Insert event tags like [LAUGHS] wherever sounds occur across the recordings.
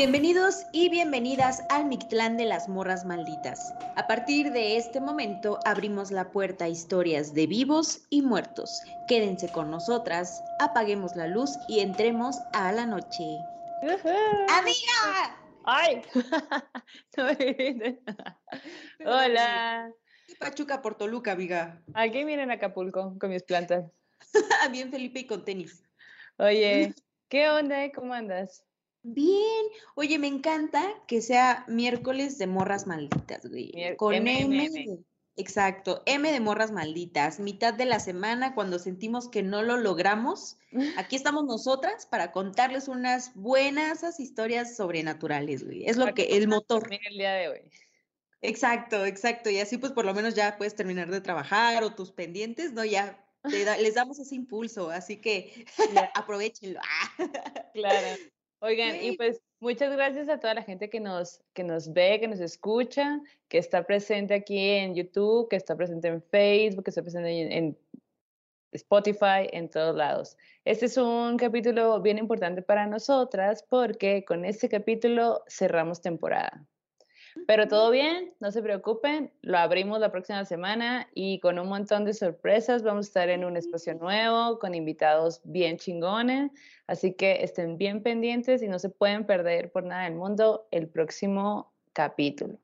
Bienvenidos y bienvenidas al Mictlán de las Morras Malditas. A partir de este momento abrimos la puerta a historias de vivos y muertos. Quédense con nosotras, apaguemos la luz y entremos a la noche. ¡Amiga! ¡Ay! [LAUGHS] Hola. Pachuca por Toluca, amiga. Aquí miren Acapulco con mis plantas. [LAUGHS] Bien, Felipe, y con tenis. Oye, [LAUGHS] ¿qué onda? eh? ¿Cómo andas? Bien. Oye, me encanta que sea miércoles de morras malditas, güey. Mier- Con M, M. M, M. de- Exacto, M de morras malditas. Mitad de la semana, cuando sentimos que no lo logramos, aquí [LAUGHS] estamos nosotras para contarles unas buenas historias sobrenaturales, güey. Es lo Para que, que el motor. el día de hoy. Exacto, exacto. Y así pues por lo menos ya puedes terminar de trabajar o tus pendientes, ¿no? Ya da- [LAUGHS] les damos ese impulso, así que [LAUGHS] aprovechenlo. claro. Oigan, y pues muchas gracias a toda la gente que nos, que nos ve, que nos escucha, que está presente aquí en YouTube, que está presente en Facebook, que está presente en, en Spotify, en todos lados. Este es un capítulo bien importante para nosotras porque con este capítulo cerramos temporada. Pero todo bien, no se preocupen, lo abrimos la próxima semana y con un montón de sorpresas. Vamos a estar en un espacio nuevo, con invitados bien chingones, así que estén bien pendientes y no se pueden perder por nada del mundo el próximo capítulo.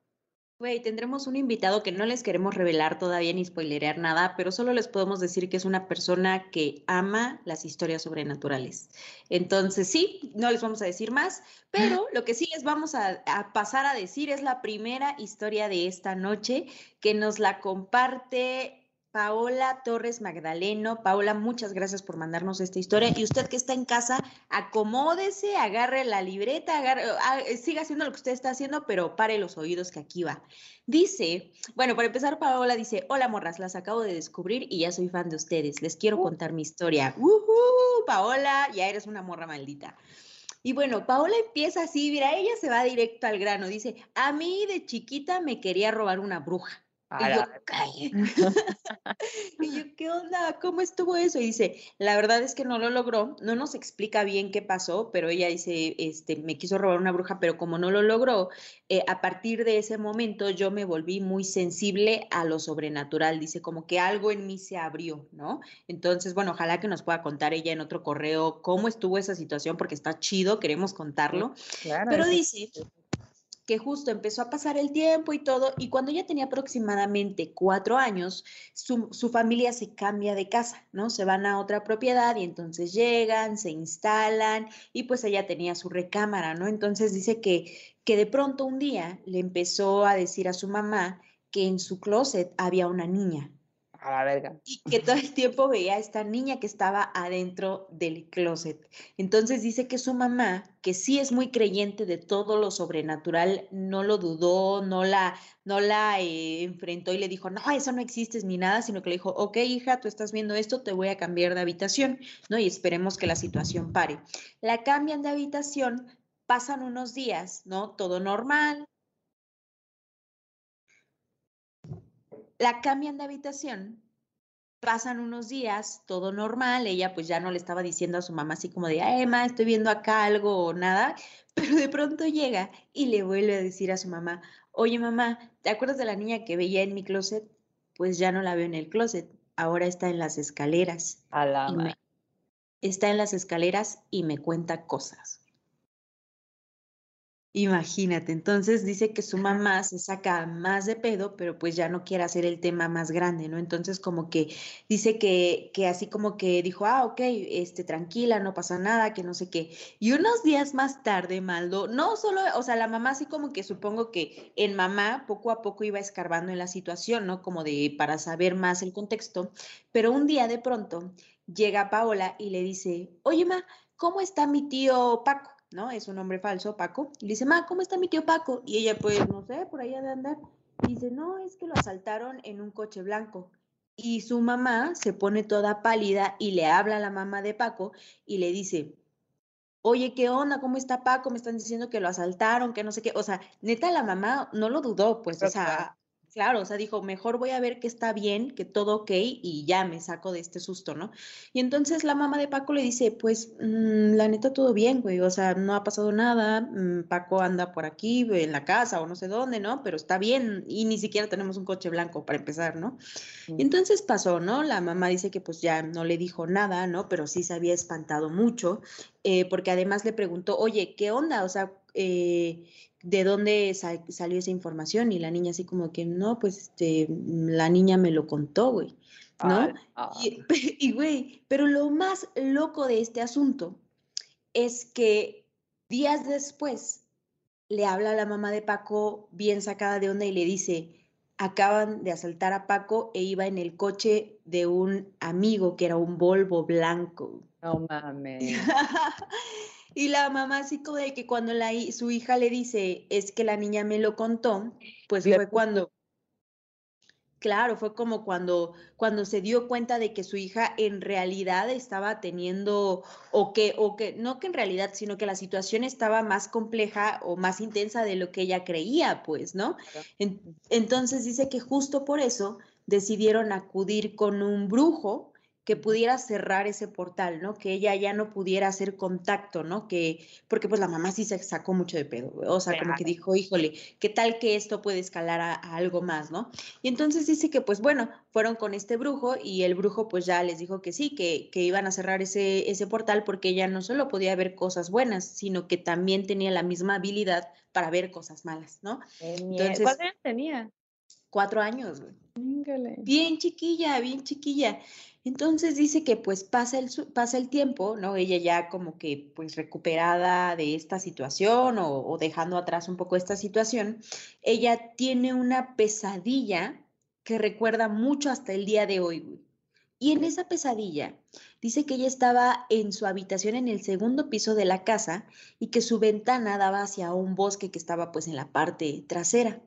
Güey, tendremos un invitado que no les queremos revelar todavía ni spoilerear nada, pero solo les podemos decir que es una persona que ama las historias sobrenaturales. Entonces, sí, no les vamos a decir más, pero [LAUGHS] lo que sí les vamos a, a pasar a decir es la primera historia de esta noche que nos la comparte Paola Torres Magdaleno. Paola, muchas gracias por mandarnos esta historia. Y usted que está en casa, acomódese, agarre la libreta, agarre, ah, eh, siga haciendo lo que usted está haciendo, pero pare los oídos que aquí va. Dice, bueno, para empezar, Paola dice, hola morras, las acabo de descubrir y ya soy fan de ustedes. Les quiero contar mi historia. ¡Woohoo! Paola, ya eres una morra maldita. Y bueno, Paola empieza así, mira, ella se va directo al grano. Dice, a mí de chiquita me quería robar una bruja. Y yo, [LAUGHS] [LAUGHS] y yo, ¿qué onda? ¿Cómo estuvo eso? Y dice, la verdad es que no lo logró, no nos explica bien qué pasó, pero ella dice, este, me quiso robar una bruja, pero como no lo logró, eh, a partir de ese momento yo me volví muy sensible a lo sobrenatural, dice, como que algo en mí se abrió, ¿no? Entonces, bueno, ojalá que nos pueda contar ella en otro correo cómo estuvo esa situación, porque está chido, queremos contarlo. claro, Pero dice que justo empezó a pasar el tiempo y todo, y cuando ella tenía aproximadamente cuatro años, su, su familia se cambia de casa, ¿no? Se van a otra propiedad y entonces llegan, se instalan, y pues ella tenía su recámara, ¿no? Entonces dice que, que de pronto un día le empezó a decir a su mamá que en su closet había una niña, a la verga. y que todo el tiempo veía a esta niña que estaba adentro del closet. Entonces dice que su mamá, que sí es muy creyente de todo lo sobrenatural, no lo dudó, no la, no la eh, enfrentó y le dijo, no, eso no existe ni nada, sino que le dijo, ok, hija, tú estás viendo esto, te voy a cambiar de habitación, ¿no? Y esperemos que la situación pare. La cambian de habitación, pasan unos días, ¿no? Todo normal. La cambian de habitación, pasan unos días, todo normal, ella pues ya no le estaba diciendo a su mamá así como de, ay, Emma, estoy viendo acá algo o nada, pero de pronto llega y le vuelve a decir a su mamá, oye mamá, ¿te acuerdas de la niña que veía en mi closet? Pues ya no la veo en el closet, ahora está en las escaleras. A la y me- madre. está en las escaleras y me cuenta cosas. Imagínate, entonces dice que su mamá se saca más de pedo, pero pues ya no quiere hacer el tema más grande, ¿no? Entonces como que dice que, que así como que dijo, ah, ok, este, tranquila, no pasa nada, que no sé qué. Y unos días más tarde, Maldo, no solo, o sea, la mamá así como que supongo que en mamá poco a poco iba escarbando en la situación, ¿no? Como de para saber más el contexto, pero un día de pronto llega Paola y le dice, oye, ma, ¿cómo está mi tío Paco? ¿No? Es un nombre falso, Paco. Y dice, ma, ¿cómo está mi tío Paco? Y ella, pues, no sé, por allá de andar. Y dice, no, es que lo asaltaron en un coche blanco. Y su mamá se pone toda pálida y le habla a la mamá de Paco y le dice, oye, ¿qué onda? ¿Cómo está Paco? Me están diciendo que lo asaltaron, que no sé qué. O sea, neta, la mamá no lo dudó, pues, o sea. Claro, o sea, dijo, mejor voy a ver que está bien, que todo ok y ya me saco de este susto, ¿no? Y entonces la mamá de Paco le dice, pues mm, la neta todo bien, güey, o sea, no ha pasado nada, mm, Paco anda por aquí en la casa o no sé dónde, ¿no? Pero está bien y ni siquiera tenemos un coche blanco para empezar, ¿no? Y entonces pasó, ¿no? La mamá dice que pues ya no le dijo nada, ¿no? Pero sí se había espantado mucho, eh, porque además le preguntó, oye, ¿qué onda? O sea, eh, de dónde salió esa información y la niña así como que no, pues este, la niña me lo contó, güey, ¿no? [LAUGHS] Y, güey, pero lo más loco de este asunto es que días después le habla a la mamá de Paco bien sacada de onda y le dice, acaban de asaltar a Paco e iba en el coche de un amigo que era un Volvo blanco. No mames. [LAUGHS] Y la mamá así como de que cuando la, su hija le dice, es que la niña me lo contó, pues fue cuando, claro, fue como cuando, cuando se dio cuenta de que su hija en realidad estaba teniendo, o que, o que, no que en realidad, sino que la situación estaba más compleja o más intensa de lo que ella creía, pues, ¿no? entonces dice que justo por eso decidieron acudir con un brujo que pudiera cerrar ese portal, ¿no? Que ella ya no pudiera hacer contacto, ¿no? Que, porque pues la mamá sí se sacó mucho de pedo, o sea, como que dijo, híjole, ¿qué tal que esto puede escalar a, algo más, ¿no? Y entonces dice que pues bueno, fueron con este brujo y el brujo pues ya les dijo que sí, que, que iban a cerrar ese, ese portal porque ella no solo podía ver cosas buenas, sino que también tenía la misma habilidad para ver cosas malas, ¿no? Entonces, ¿Cuántos años tenía? Cuatro años, güey. Bien chiquilla, bien chiquilla. Entonces dice que pues pasa el, pasa el tiempo, ¿no? Ella ya como que pues recuperada de esta situación o, dejando atrás un poco esta situación, ella tiene una pesadilla que recuerda mucho hasta el día de hoy. Y en esa pesadilla dice que ella estaba en su habitación en el segundo piso de la casa y que su ventana daba hacia un bosque que estaba pues en la parte trasera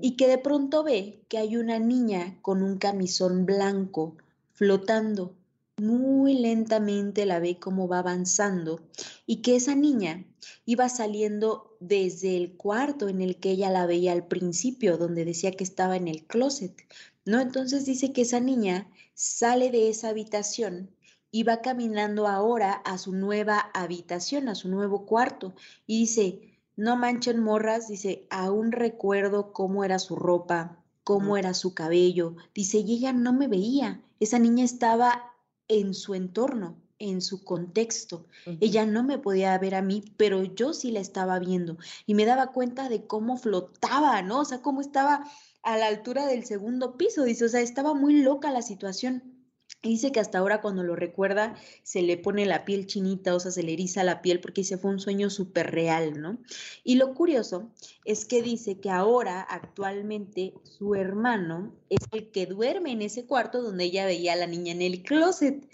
y que de pronto ve que hay una niña con un camisón blanco flotando. Muy lentamente la ve cómo va avanzando y que esa niña iba saliendo desde el cuarto en el que ella la veía al principio, donde decía que estaba en el closet, ¿no? Entonces dice que esa niña sale de esa habitación y va caminando ahora a su nueva habitación, a su nuevo cuarto, y dice, no manchen morras, dice, aún recuerdo cómo era su ropa, cómo era su cabello, dice, y ella no me veía, esa niña estaba en su entorno, en su contexto. Ella no me podía ver a mí, pero yo sí la estaba viendo y me daba cuenta de cómo flotaba, ¿no? O sea, cómo estaba a la altura del segundo piso, dice, o sea, estaba muy loca la situación. Dice que hasta ahora cuando lo recuerda se le pone la piel chinita, o sea, se le eriza la piel porque dice fue un sueño súper real, ¿no? Y lo curioso es que dice que ahora actualmente su hermano es el que duerme en ese cuarto donde ella veía a la niña en el closet.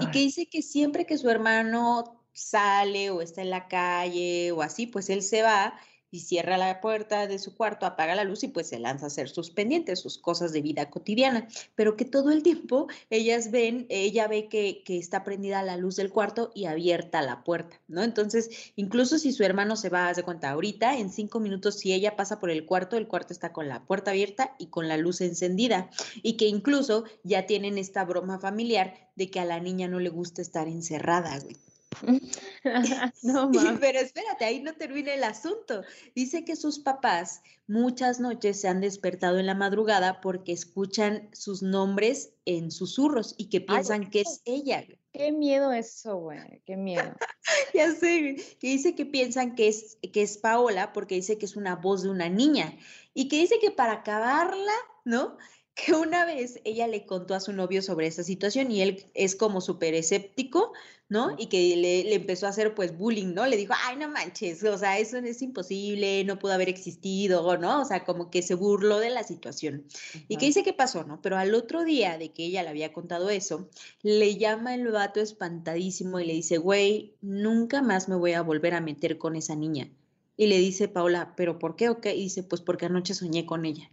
Y que dice que siempre que su hermano sale o está en la calle o así, pues él se va y cierra la puerta de su cuarto, apaga la luz y pues se lanza a hacer sus pendientes, sus cosas de vida cotidiana, pero que todo el tiempo ellas ven, ella ve que, que está prendida la luz del cuarto y abierta la puerta, ¿no? Entonces, incluso si su hermano se va, a hacer cuenta, ahorita en cinco minutos, si ella pasa por el cuarto, el cuarto está con la puerta abierta y con la luz encendida, y que incluso ya tienen esta broma familiar de que a la niña no le gusta estar encerrada, güey. [LAUGHS] no, [LAUGHS] Pero espérate, ahí no termina el asunto. Dice que sus papás muchas noches se han despertado en la madrugada porque escuchan sus nombres en susurros y que piensan que es ella. Qué miedo eso, güey, qué miedo. [LAUGHS] ya sé, que dice que piensan que es, que es Paola porque dice que es una voz de una niña y que dice que para acabarla, ¿no? Que una vez ella le contó a su novio sobre esa situación y él es como súper escéptico, ¿no? Y que le, empezó a hacer pues bullying, ¿no? Le dijo, ay, no manches, o sea, eso es imposible, no pudo haber existido, ¿no? O sea, como que se burló de la situación. Y que dice que pasó, ¿no? Pero al otro día de que ella le había contado eso, le llama el vato espantadísimo y le dice, güey, nunca más me voy a volver a meter con esa niña. Y le dice Paula, ¿pero por qué o qué? Y dice, pues porque anoche soñé con ella.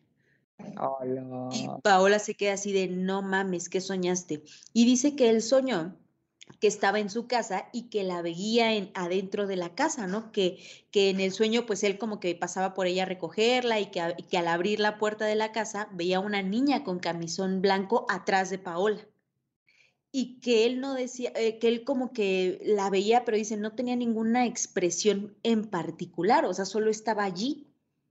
Y Paola se queda así de, no mames, ¿qué soñaste? Y dice que él soñó que estaba en su casa y que la veía en, adentro de la casa, ¿no? Que, que en el sueño, pues él como que pasaba por ella a recogerla y que, que al abrir la puerta de la casa veía una niña con camisón blanco atrás de Paola. Y que él no decía, eh, que él como que la veía, pero dice, no tenía ninguna expresión en particular, o sea, solo estaba allí.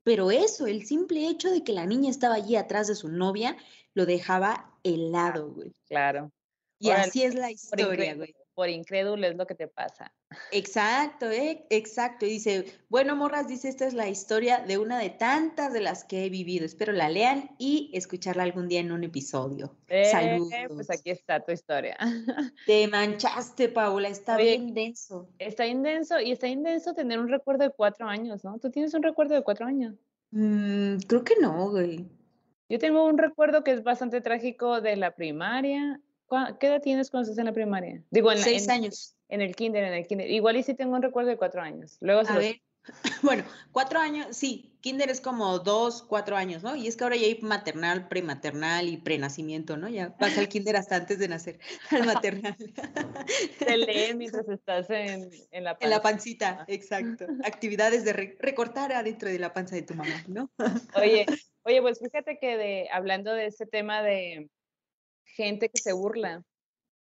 Pero eso, el simple hecho de que la niña estaba allí atrás de su novia, lo dejaba helado, güey. Claro. Y así es la historia, güey. Por incrédulo es lo que te pasa. Exacto, eh, exacto. Y dice, bueno, morras, dice, esta es la historia de una de tantas de las que he vivido. Espero la lean y escucharla algún día en un episodio. Eh, Saludos. Pues aquí está tu historia. [LAUGHS] Te manchaste, Paula, está bien denso. Está intenso y está intenso tener un recuerdo de cuatro años, ¿no? ¿Tú tienes un recuerdo de cuatro años? Mm, creo que no, güey. Yo tengo un recuerdo que es bastante trágico de la primaria. ¿Qué edad tienes cuando estás en la primaria? Digo, en Seis años. En el kinder, en el kinder. Igual y sí tengo un recuerdo de cuatro años. Luego A ver, [LAUGHS] bueno, cuatro años, sí, kinder es como dos, cuatro años, ¿no? Y es que ahora ya hay maternal, prematernal y prenacimiento, ¿no? Ya vas al kinder hasta antes de nacer, [LAUGHS] al maternal. Te lee mientras estás en, en la panza. En la pancita, exacto. Actividades de recortar adentro de la panza de tu mamá, ¿no? Oye, [LAUGHS] oye, pues fíjate que de, hablando de ese tema de gente que se burla.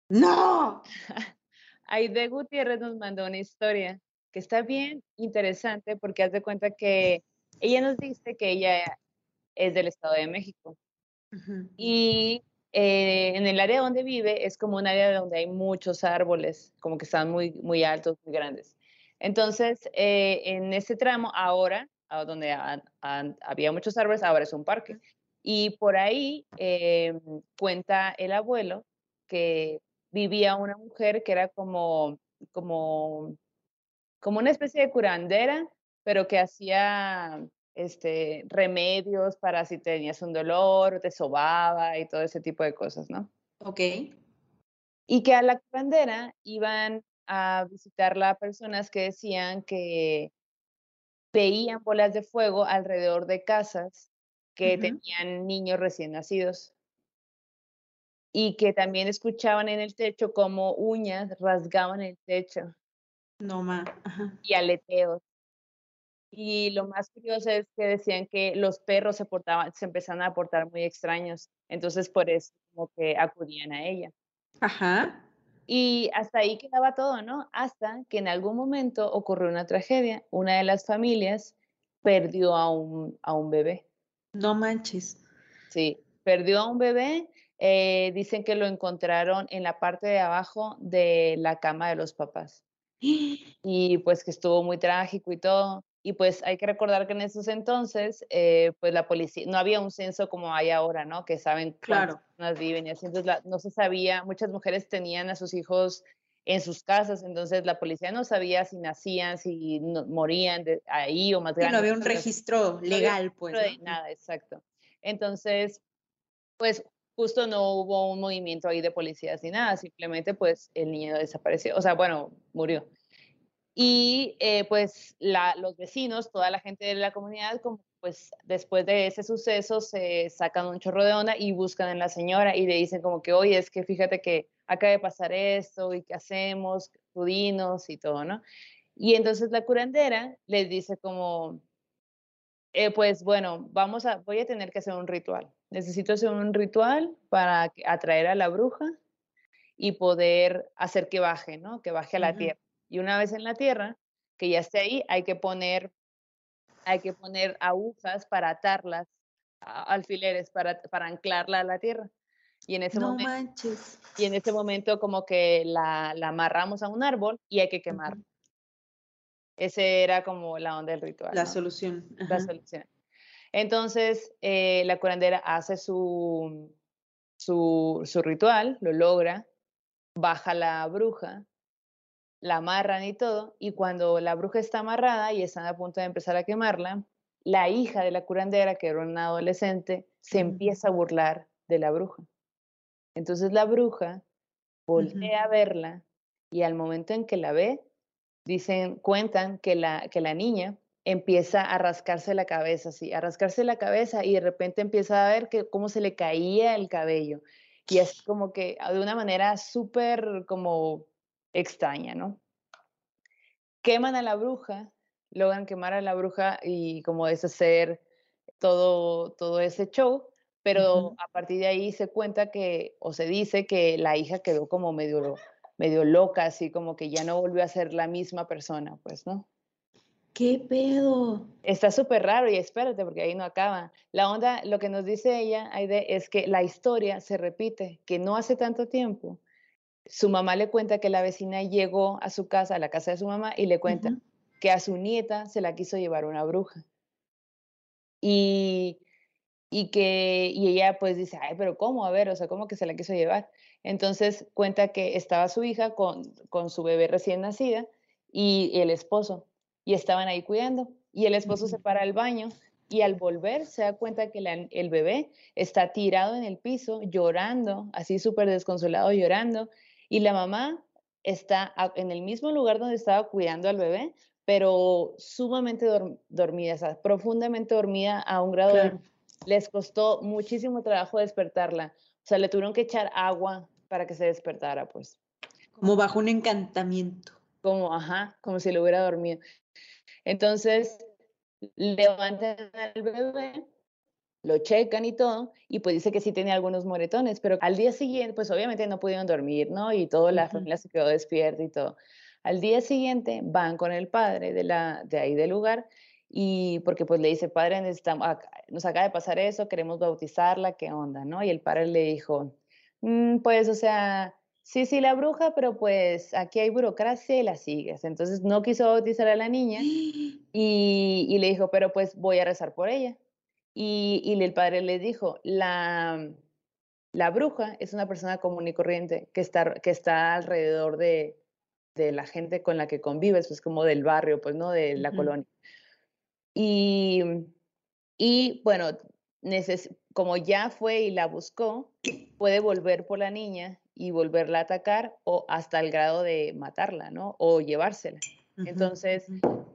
¡No! [LAUGHS] Aide Gutiérrez nos mandó una historia que está bien interesante porque haz de cuenta que ella nos dice que ella es del Estado de México. Y eh, en el área donde vive es como un área donde hay muchos árboles, como que están muy, muy altos, muy grandes. Entonces, eh, en ese tramo, ahora, donde había muchos árboles, ahora es un parque. Y por ahí em, cuenta el abuelo que vivía una mujer que era como, como, como una especie de curandera, pero que hacía este, remedios para si tenías un dolor te sobaba y todo ese tipo de cosas, ¿no? Ok. Y que a la curandera iban a visitarla personas que decían que veían bolas de fuego alrededor de casas que tenían niños recién nacidos y que también escuchaban en el techo como uñas rasgaban el techo. No más. Y aleteos. Y lo más curioso es que decían que los perros se portaban, se empezaban a portar muy extraños. Entonces, por eso como que acudían a ella. Ajá. Y hasta ahí quedaba todo, ¿no? Hasta que en algún momento ocurrió una tragedia. Una de las familias perdió a un, a un bebé. No manches. Sí, perdió a un bebé. Eh, dicen que lo encontraron en la parte de abajo de la cama de los papás. [GASPS] Y pues que estuvo muy trágico y todo. Y pues hay que recordar que en esos entonces, eh, pues la policía, no había un censo como hay ahora, ¿no? Que saben claro. personas viven y así. Entonces no se sabía, muchas mujeres tenían a sus hijos en sus casas, entonces la policía no sabía si nacían, si morían de ahí o más grande. no había un registro legal, pues. nada, exacto. Entonces, pues justo no hubo un movimiento ahí de policías ni nada, simplemente pues el niño desapareció, o sea, bueno, murió. Y eh, pues la, los vecinos, toda la gente de la comunidad, como pues después de ese suceso se sacan un chorro de onda y buscan a la señora y le dicen como que, oye, es que fíjate que acaba de pasar esto y qué hacemos, pudinos y todo, ¿no? Y entonces la curandera les dice como, eh, pues bueno, vamos a, voy a tener que hacer un ritual. Necesito hacer un ritual para atraer a la bruja y poder hacer que baje, ¿no? Que baje a la tierra. Y una vez en la tierra, que ya esté ahí, hay que poner, hay que poner agujas para atarlas, alfileres para, para anclarla a la tierra. Y en ese no momento, manches. Y en ese momento como que la, la amarramos a un árbol y hay que quemarla. Ese era como la onda del ritual. La solución. La solución. Entonces, eh, la curandera hace su, su, su, ritual, lo logra, baja la bruja, la amarran y todo, y cuando la bruja está amarrada y están a punto de empezar a quemarla, la hija de la curandera, que era una adolescente, se empieza a burlar de la bruja. Entonces la bruja voltea a verla y al momento en que la ve, dicen, cuentan que la, que la niña empieza a rascarse la cabeza, así, a rascarse la cabeza y de repente empieza a ver que cómo se le caía el cabello. Y es como que ah, de una manera súper como extraña, ¿no? Queman a la bruja, logran quemar a la bruja y como deshacer todo, todo ese show, pero a partir de ahí se cuenta que, o se dice que la hija quedó como medio, medio loca, así como que ya no volvió a ser la misma persona, pues, ¿no? ¿Qué pedo? Está súper raro y espérate porque ahí no acaba. La onda, lo que nos dice ella, Aide, es que la historia se repite, que no hace tanto tiempo. Su mamá le cuenta que la vecina llegó a su casa, a la casa de su mamá, y le cuenta que a su nieta se la quiso llevar una bruja. Y, y que y ella pues dice, ay, pero ¿cómo? A ver, o sea, ¿cómo que se la quiso llevar? Entonces cuenta que estaba su hija con, con su bebé recién nacida y el esposo y estaban ahí cuidando. Y el esposo se para al baño y al volver se da cuenta que el bebé está tirado en el piso, llorando, así súper desconsolado, llorando. Y la mamá está en el mismo lugar donde estaba cuidando al bebé, pero sumamente dormida, o sea, profundamente dormida a un grado de... Les costó muchísimo trabajo despertarla. O sea, le tuvieron que echar agua para que se despertara, pues. Como bajo un encantamiento. Como, ajá, como si lo hubiera dormido. Entonces, levantan al bebé, lo checan y todo, y pues dice que sí tenía algunos moretones, pero al día siguiente, pues obviamente no pudieron dormir, ¿no? Y toda la familia se quedó despierta y todo. Al día siguiente van con el padre de, la, de ahí del lugar y porque pues le dice, padre, necesitamos, nos acaba de pasar eso, queremos bautizarla, ¿qué onda? ¿no? Y el padre le dijo, mm, pues, o sea, sí, sí, la bruja, pero pues aquí hay burocracia y la sigues. Entonces no quiso bautizar a la niña [GASPS] y, le dijo, pero pues voy a rezar por ella. Y, y, el padre le dijo, la, la bruja es una persona común y corriente que está, que está alrededor de, de la gente con la que convives, pues como del barrio, pues no de la colonia. Y, y bueno, como ya fue y la buscó, puede volver por la niña y volverla a atacar o hasta el grado de matarla, ¿no? O llevársela. Entonces,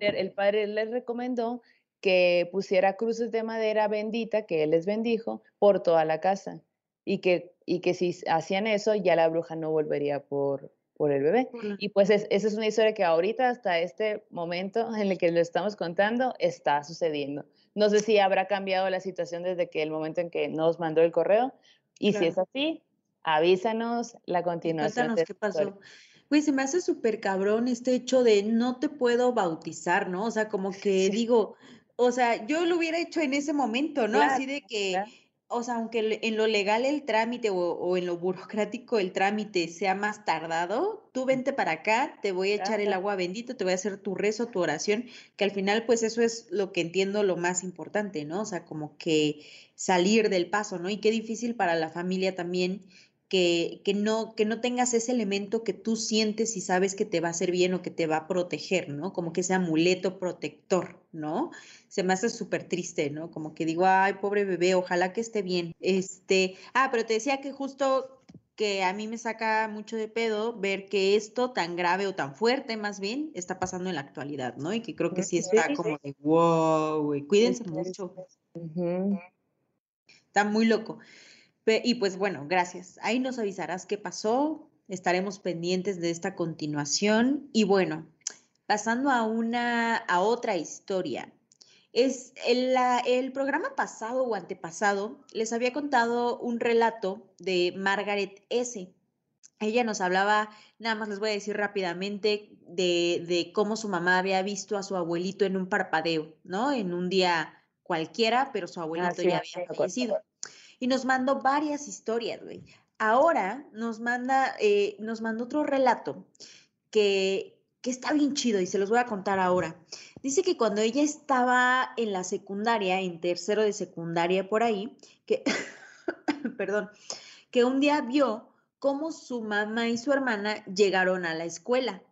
el padre les recomendó que pusiera cruces de madera bendita, que él les bendijo, por toda la casa. Y que, y que si hacían eso, ya la bruja no volvería por, por el bebé. Y pues esa es una historia que ahorita, hasta este momento en el que lo estamos contando, está sucediendo. No sé si habrá cambiado la situación desde que el momento en que nos mandó el correo. Y si es así, avísanos la continuación. Cuéntanos qué pasó. Pues se me hace súper cabrón este hecho de no te puedo bautizar, ¿no? O sea, como que digo, o sea, yo lo hubiera hecho en ese momento, ¿no? Así de que, o sea, aunque en lo legal el trámite o, en lo burocrático el trámite sea más tardado, tú vente para acá, te voy a echar el agua bendita, te voy a hacer tu rezo, tu oración, que al final pues eso es lo que entiendo lo más importante, ¿no? O sea, como que salir del paso, ¿no? Y qué difícil para la familia también que, que, no, que no tengas ese elemento que tú sientes y sabes que te va a hacer bien o que te va a proteger, ¿no? Como que ese amuleto protector, ¿no? Se me hace súper triste, ¿no? Como que digo, ay, pobre bebé, ojalá que esté bien. Este, ah, pero te decía que justo que a mí me saca mucho de pedo ver que esto tan grave o tan fuerte más bien está pasando en la actualidad, ¿no? Y que creo que sí está como de wow, güey, cuídense mucho. Está muy loco. Y pues bueno, gracias. Ahí nos avisarás qué pasó. Estaremos pendientes de esta continuación. Y bueno, pasando a una, a otra historia. Es el, el programa pasado o antepasado les había contado un relato de Margaret S. Ella nos hablaba, nada más les voy a decir rápidamente, de, de, cómo su mamá había visto a su abuelito en un parpadeo, ¿no? En un día cualquiera, pero su abuelito ya había fallecido y nos mandó varias historias, güey. Ahora nos manda, eh, nos mandó otro relato que, que está bien chido y se los voy a contar ahora. Dice que cuando ella estaba en la secundaria, en tercero de secundaria por ahí, que, [COUGHS] perdón, que un día vio cómo su mamá y su hermana llegaron a la escuela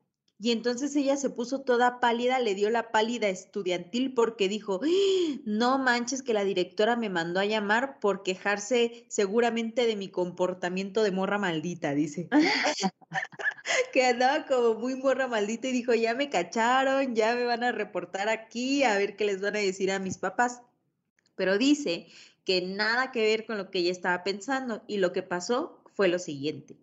y entonces ella se puso toda pálida, le dio la pálida estudiantil porque dijo, ¡Ah! no manches que la directora me mandó a llamar por quejarse seguramente de mi comportamiento de morra maldita, dice. [LAUGHS] que andaba como muy morra maldita y dijo, ya me cacharon, ya me van a reportar aquí, a ver qué les van a decir a mis papás. Pero dice que nada que ver con lo que ella estaba pensando y lo que pasó fue lo siguiente.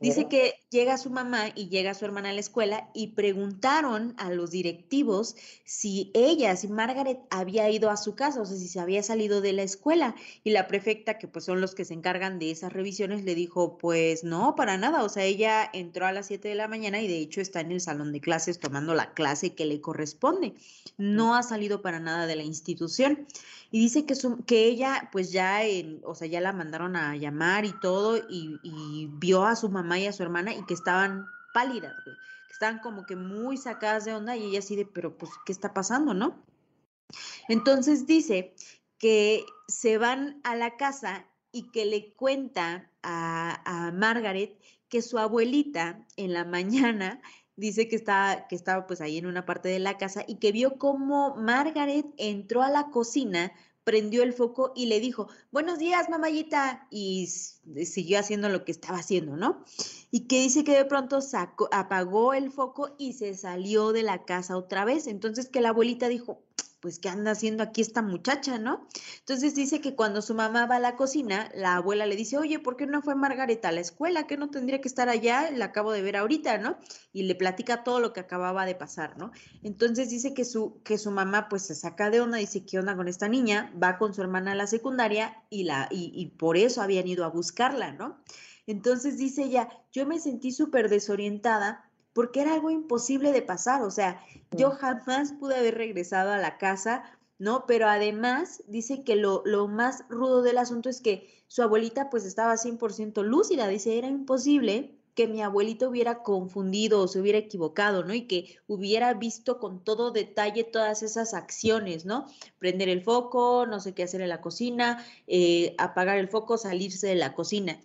Dice que llega su mamá y llega su hermana a la escuela y preguntaron a los directivos si ella, si Margaret había ido a su casa, o sea, si se había salido de la escuela. Y la prefecta, que pues son los que se encargan de esas revisiones, le dijo, pues no, para nada. O sea, ella entró a las 7 de la mañana y de hecho está en el salón de clases tomando la clase que le corresponde. No ha salido para nada de la institución y dice que, que ella pues ya, o sea, ya la mandaron a llamar y todo y, vio a su mamá y a su hermana y que estaban pálidas, que estaban como que muy sacadas de onda y ella así de, pero pues, ¿qué está pasando, no? Entonces dice que se van a la casa y que le cuenta a, a Margaret que su abuelita en la mañana dice que, que estaba pues ahí en una parte de la casa y que vio cómo Margaret entró a la cocina, prendió el foco y le dijo, buenos días, mamayita, y siguió haciendo lo que estaba haciendo, ¿no? Y que dice que de pronto sacó, apagó el foco y se salió de la casa otra vez. Entonces que la abuelita dijo, pues, ¿qué anda haciendo aquí esta muchacha, no? Entonces dice que cuando su mamá va a la cocina, la abuela le dice, oye, ¿por qué no fue Margarita a la escuela? ¿Que no tendría que estar allá? La acabo de ver ahorita, ¿no? Y le platica todo lo que acababa de pasar, ¿no? Entonces dice que su, que su mamá pues se saca de onda, dice, ¿qué onda con esta niña? Va con su hermana a la secundaria y, la, y, y por eso habían ido a buscarla, ¿no? Entonces dice ella, yo me sentí súper desorientada porque era algo imposible de pasar, o sea, yo jamás pude haber regresado a la casa, ¿no? Pero además dice que lo, lo más rudo del asunto es que su abuelita pues estaba 100% lúcida, dice, era imposible que mi abuelito hubiera confundido o se hubiera equivocado, ¿no? Y que hubiera visto con todo detalle todas esas acciones, ¿no? Prender el foco, no sé qué hacer en la cocina, eh, apagar el foco, salirse de la cocina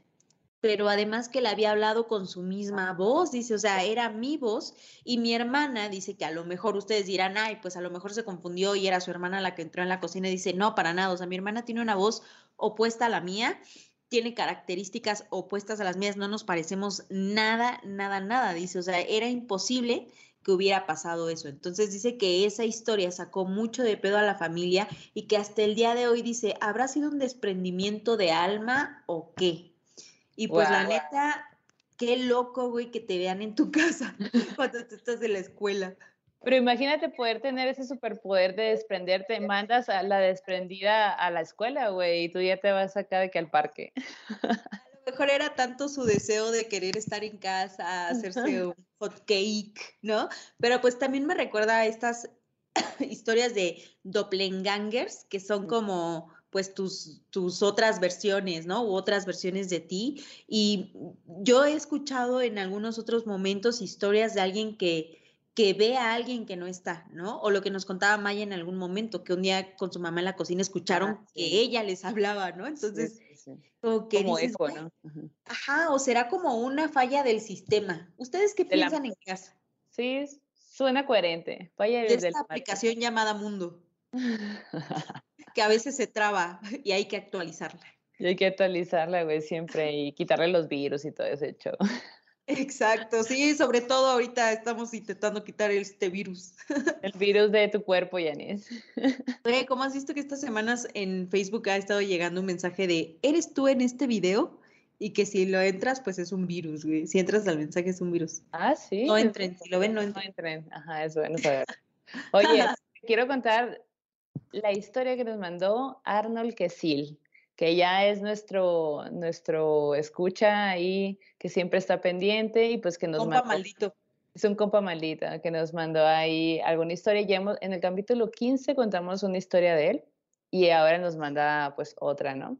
pero además que le había hablado con su misma voz, dice, o sea, era mi voz y mi hermana dice que a lo mejor ustedes dirán, ay, pues a lo mejor se confundió y era su hermana la que entró en la cocina y dice, no, para nada, o sea, mi hermana tiene una voz opuesta a la mía, tiene características opuestas a las mías, no nos parecemos nada, nada, nada, dice, o sea, era imposible que hubiera pasado eso. Entonces dice que esa historia sacó mucho de pedo a la familia y que hasta el día de hoy dice, ¿habrá sido un desprendimiento de alma o qué? Y pues la neta, qué loco, güey, que te vean en tu [LAUGHS] casa cuando tú estás en la escuela. Pero imagínate poder tener ese superpoder de desprenderte, mandas a la desprendida a la escuela, güey, y tú ya te vas acá de que al parque. A lo mejor era tanto su deseo de querer estar en casa, hacerse un hot cake, ¿no? Pero pues también me recuerda a estas [CLEARS THROAT] historias de doppelgangers, que son como pues tus, tus otras versiones, ¿no? U otras versiones de ti. Y yo he escuchado en algunos otros momentos historias de alguien que, que ve a alguien que no está, ¿no? O lo que nos contaba Maya en algún momento, que un día con su mamá en la cocina escucharon ah, que ella les hablaba, ¿no? Entonces, como que dices, ¿no? Ajá, o será como una falla del sistema. ¿Ustedes qué piensan en casa? Sí, suena coherente. Falla de esta aplicación llamada Mundo. [LAUGHS] que a veces se traba [LAUGHS] y hay que actualizarla. Y hay que actualizarla, güey, siempre y quitarle los virus y todo ese hecho. [LAUGHS] Exacto, sí, sobre todo ahorita estamos intentando quitar este virus. [LAUGHS] El virus de tu cuerpo, Yanis. Oye, ¿cómo has visto que estas semanas en Facebook ha estado llegando un mensaje de ¿eres tú en este video? Y que si lo entras, pues es un virus, güey. Si entras al mensaje es un virus. Ah, sí. No entren, si lo ven, no entren. No entren. Ajá, es bueno saber. Oye, quiero contar la historia que nos mandó Arnold Quesil, que ya es nuestro, nuestro escucha ahí, que siempre está pendiente y pues que nos compa maldito. Es un compa maldito que nos mandó ahí alguna historia. Ya en el capítulo 15 contamos una historia de él y ahora nos manda pues otra, ¿no?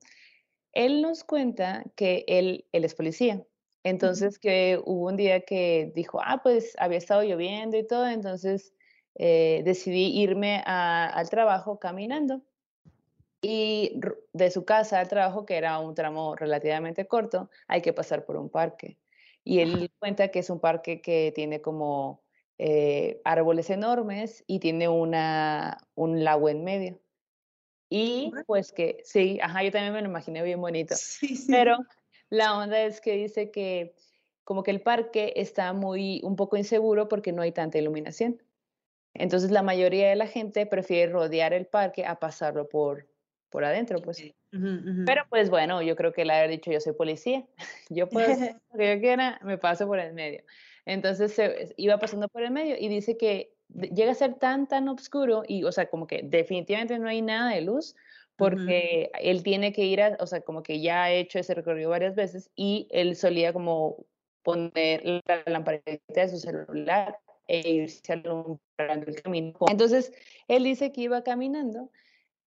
Él nos cuenta que él, él es policía. Entonces que hubo un día que dijo, ah, pues había estado lloviendo y todo, entonces eh, decidí irme al trabajo caminando. Y de su casa al trabajo, que era un tramo relativamente corto, hay que pasar por un parque. Y él cuenta que es un parque que tiene como eh, árboles enormes y tiene una, un lago en medio. Y pues que, sí, ajá, yo también me lo imaginé bien bonito. Pero la onda es que dice que como que el parque está muy, un poco inseguro porque no hay tanta iluminación. Entonces la mayoría de la gente prefiere rodear el parque a pasarlo por, por adentro, pues. Pero pues bueno, yo creo que él haber dicho, yo soy policía, [LAUGHS] yo puedo hacer [LAUGHS] lo que yo quiera, me paso por el medio. Entonces se, iba pasando por el medio y dice que llega a ser tan, tan oscuro y, o sea, como que definitivamente no hay nada de luz porque él tiene que ir a, o sea, como que ya ha hecho ese recorrido varias veces y él solía como poner la lamparita de su celular e irse alumbrando el camino. Entonces, él dice que iba caminando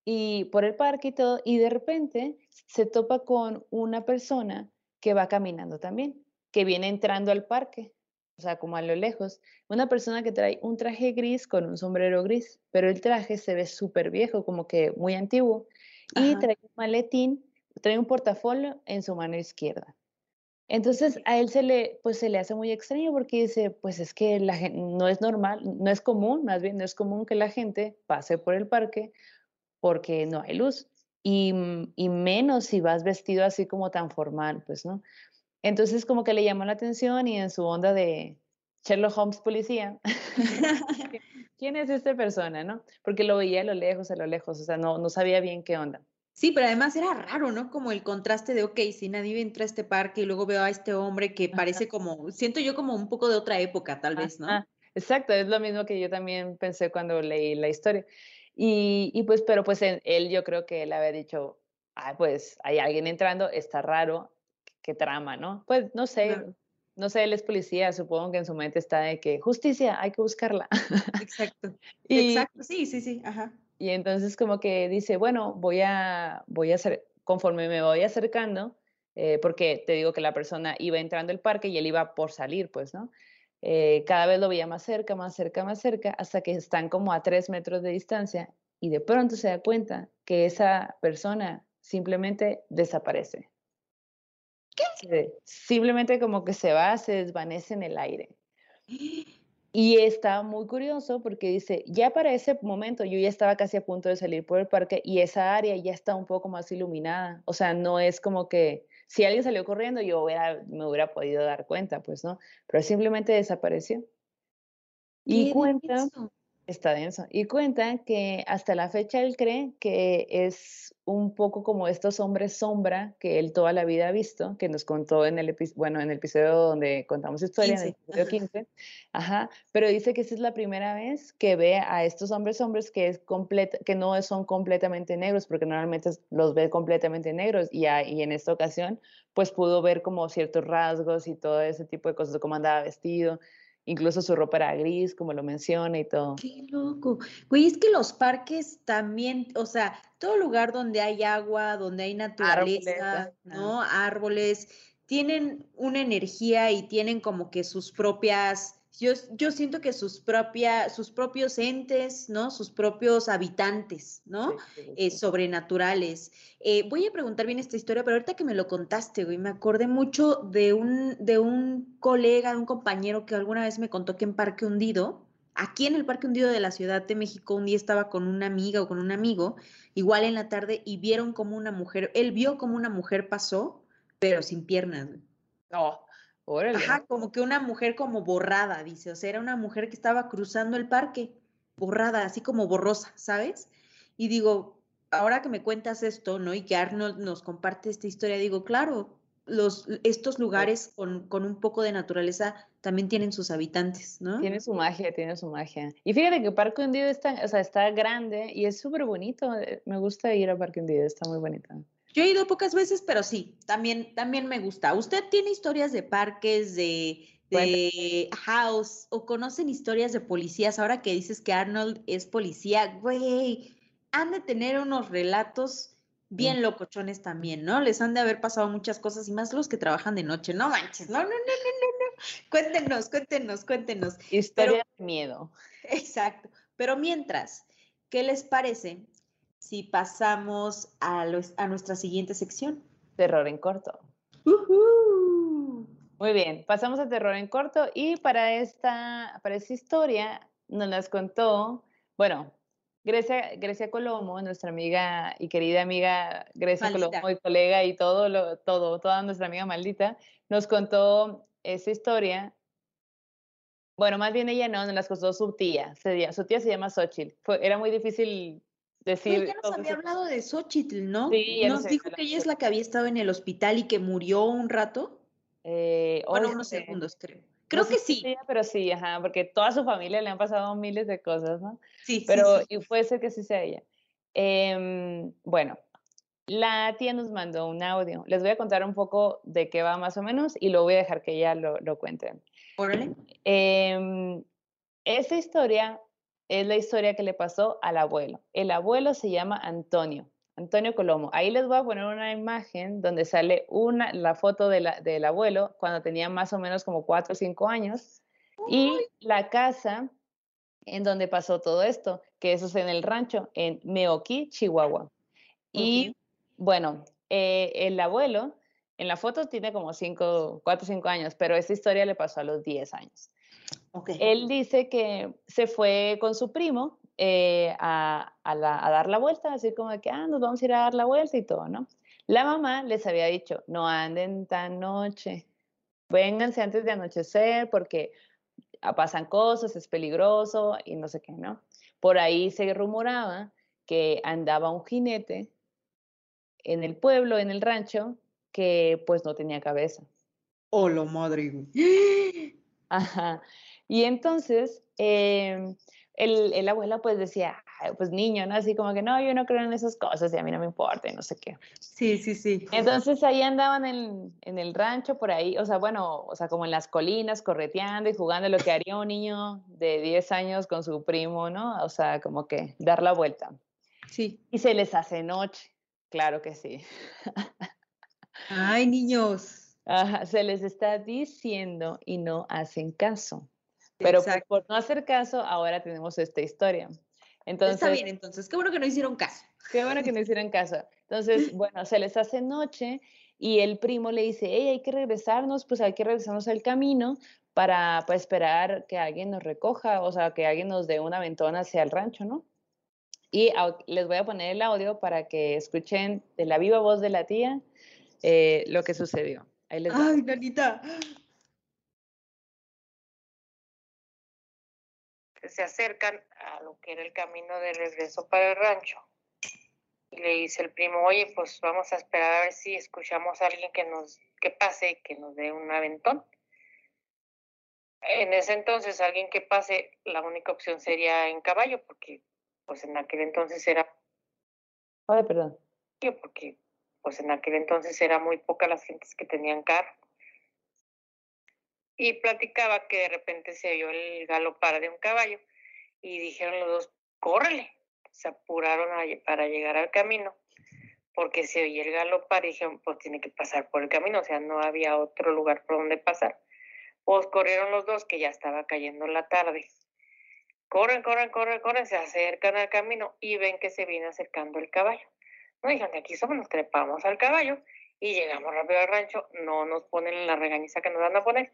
y por el parque y todo, y de repente se topa con una persona que va caminando también, que viene entrando al parque o sea, como a lo lejos, una persona que trae un traje gris con un sombrero gris, pero el traje se ve súper viejo, como que muy antiguo, y trae un maletín, trae un portafolio en su mano izquierda. Entonces a él se le, pues se le hace muy extraño porque dice, pues es que la gente, no es normal, no es común, más bien no es común que la gente pase por el parque porque no hay luz. Y, y menos si vas vestido así como tan formal, pues, ¿no? Entonces como que le llamó la atención y en su onda de Sherlock Holmes policía, [LAUGHS] [LAUGHS] ¿quién es esta persona, no? Porque lo veía a lo lejos, a lo lejos, o sea, no, no sabía bien qué onda. Sí, pero además era raro, ¿no? Como el contraste de, ok, si nadie entra a este parque y luego veo a este hombre que parece como, siento yo como un poco de otra época, tal vez, ¿no? exacto, es lo mismo que yo también pensé cuando leí la historia. Y, y pues, pero pues él yo creo que él había dicho, ah, pues hay alguien entrando, está raro, qué trama, ¿no? Pues no sé, no sé, él es policía, supongo que en su mente está de que justicia, hay que buscarla. Exacto. [LAUGHS] Exacto, sí, sí, sí, ajá. Y entonces como que dice, bueno, voy a, voy a hacer, conforme me voy acercando, eh, porque te digo que la persona iba entrando al parque y él iba por salir, pues, ¿no? Eh, cada vez lo veía más cerca, más cerca, más cerca, hasta que están como a tres metros de distancia y de pronto se da cuenta que esa persona simplemente desaparece. Simplemente como que se va, se desvanece en el aire. [GASPS] Y está muy curioso porque dice, ya para ese momento yo ya estaba casi a punto de salir por el parque y esa área ya está un poco más iluminada. O sea, no es como que si alguien salió corriendo yo me hubiera podido dar cuenta, pues no, pero simplemente desapareció. Y cuenta, Está denso. Y cuenta que hasta la fecha él cree que es un poco como estos hombres sombra que él toda la vida ha visto, que nos contó en el, bueno, en el episodio donde contamos historia, en el episodio 15. Ajá. Pero dice que esa es la primera vez que ve a estos hombres hombres que, es que no son completamente negros, porque normalmente los ve completamente negros. Y, y en esta ocasión, pues pudo ver como ciertos rasgos y todo ese tipo de cosas, cómo andaba vestido Incluso su ropa era gris, como lo menciona y todo. Qué loco. Güey, es que los parques también, o sea, todo lugar donde hay agua, donde hay naturaleza, ¿no? Árboles, tienen una energía y tienen como que sus propias yo, yo siento que sus, propia, sus propios entes, ¿no? Sus propios habitantes, ¿no? Eh, sobrenaturales. Eh, voy a preguntar bien esta historia, pero ahorita que me lo contaste, güey, me acordé mucho de un, de un colega, de un compañero que alguna vez me contó que en Parque Hundido, aquí en el Parque Hundido de la Ciudad de México, un día estaba con una amiga o con un amigo, igual en la tarde, y vieron como una mujer, él vio como una mujer pasó, pero sin piernas. No. Ajá, como que una mujer como borrada, dice, o sea, era una mujer que estaba cruzando el parque, borrada, así como borrosa, ¿sabes? Y digo, ahora que me cuentas esto, ¿no? Y que Arnold nos comparte esta historia, digo, claro, los, estos lugares con, con, un poco de naturaleza también tienen sus habitantes, ¿no? Tiene su magia, tiene su magia. Y fíjate que Parque Hundido está, o sea, está grande y es súper bonito. Eh, me gusta ir a Parque Hundido, está muy bonito. Yo he ido pocas veces, pero sí, también, también me gusta. ¿Usted tiene historias de parques, de, de house, o conocen historias de policías? Ahora que dices que Arnold es policía, güey, han de tener unos relatos bien locochones también, ¿no? Les han de haber pasado muchas cosas y más los que trabajan de noche. No manches, no, no, no, no, no, no. Cuéntenos, cuéntenos, cuéntenos. Historia de miedo. [LAUGHS] Exacto. Pero mientras, ¿qué les parece si pasamos a, nuestra siguiente sección. Terror en corto. Muy bien, pasamos a terror en corto y para esta, para esta historia nos las contó, bueno, Grecia, Grecia Colomo, nuestra amiga y querida amiga Grecia Colomo y colega y todo, lo, todo, toda nuestra amiga maldita, nos contó esa historia. Bueno, más bien ella no, nos las contó su tía. Su tía se llama Xochitl. Fue, era muy difícil decir... ya nos había hablado de Xochitl, ¿no? Sí, nos dijo que ella es la que había estado en el hospital y que murió un rato. Eh, bueno, unos segundos, creo. Creo que sí. pero sí, ajá, porque toda su familia le han pasado miles de cosas, ¿no? Sí, pero sí, y puede ser que sí sea ella. Em, bueno, la tía nos mandó un audio. Les voy a contar un poco de qué va más o menos y lo voy a dejar que ella lo, lo cuente. Eh, esta historia es la historia que le pasó al abuelo. El abuelo se llama Antonio, Antonio Colomo. Ahí les voy a poner una imagen donde sale una, la foto de la, del abuelo cuando tenía más o menos como cuatro o cinco años y la casa en donde pasó todo esto, que eso es en el rancho, en Meoqui, Chihuahua. Y bueno, eh, el abuelo en la foto tiene como cinco, cuatro o cinco años, pero esta historia le pasó a los 10 años. Él dice que se fue con su primo eh, a, a, dar la vuelta, así como de que, ah, nos vamos a ir a dar la vuelta y todo, ¿no? La mamá les había dicho, no anden tan noche, vénganse antes de anochecer porque pasan cosas, es peligroso y no sé qué, ¿no? Por ahí se rumoraba que andaba un jinete en el pueblo, en el rancho, que pues no tenía cabeza. ¡Hola, madre! [GASPS] Ajá. Y entonces, eh, el, el, abuelo pues decía, pues niño, ¿no? Así como que no, yo no creo en esas cosas y a mí no me importa y no sé qué. Sí, sí, sí. Entonces ahí andaban en, en, el rancho por ahí, o sea, bueno, o sea, como en las colinas, correteando y jugando lo que haría un niño de 10 años con su primo, ¿no? O sea, como que dar la vuelta. Sí. Y se les hace noche, claro que sí. Ay, niños. Ajá, se les está diciendo y no hacen caso. Pero por, por, no hacer caso, ahora tenemos esta historia. Entonces, Está bien, entonces, qué bueno que no hicieron caso. Qué bueno que no hicieron caso. Entonces, bueno, se les hace noche y el primo le dice, hey, hay que regresarnos, pues hay que regresarnos al camino para, para esperar que alguien nos recoja, o sea, que alguien nos dé una ventona hacia el rancho, ¿no? Y les voy a poner el audio para que escuchen de la viva voz de la tía eh, lo que sucedió. Ahí les Ay, Nanita. Se acercan a lo que era el camino de regreso para el rancho. Y le dice el primo, oye, pues vamos a esperar a ver si escuchamos a alguien que nos, que pase, que nos dé un aventón. En ese entonces, alguien que pase, la única opción sería en caballo, porque pues en aquel entonces era... Ay, perdón. Porque pues en aquel entonces era muy poca las gentes que tenían carro. Y platicaba que de repente se oyó el galopar de un caballo y dijeron los dos, córrele. Se apuraron para llegar al camino porque se oía el galopar y dijeron, pues tiene que pasar por el camino, o sea, no había otro lugar por donde pasar. Pues corrieron los dos que ya estaba cayendo la tarde. Corren, corren, corren, corren, se acercan al camino y ven que se viene acercando el caballo. No dijeron, de aquí somos, nos trepamos al caballo y llegamos rápido al rancho, no nos ponen la regañiza que nos van a poner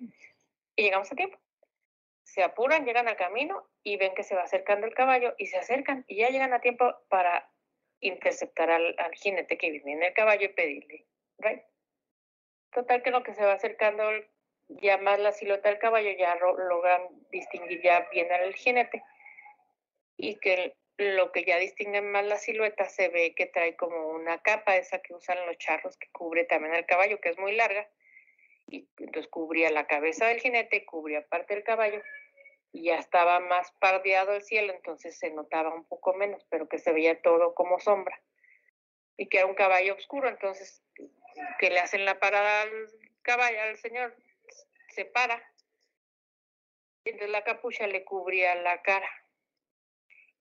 y llegamos a tiempo. Se apuran, llegan al camino y ven que se va acercando el caballo y se acercan y ya llegan a tiempo para interceptar al, al jinete que viene en el caballo y pedirle, right? Total que lo que se va acercando ya más la silueta del caballo ya logran distinguir ya bien al jinete y que lo que ya distingue más la silueta se ve que trae como una capa esa que usan los charros que cubre también el caballo que es muy larga y entonces cubría la cabeza del jinete cubría parte del caballo y ya estaba más pardeado el cielo entonces se notaba un poco menos pero que se veía todo como sombra. Y que era un caballo oscuro entonces que le hacen la parada al caballo al señor se para y entonces la capucha le cubría la cara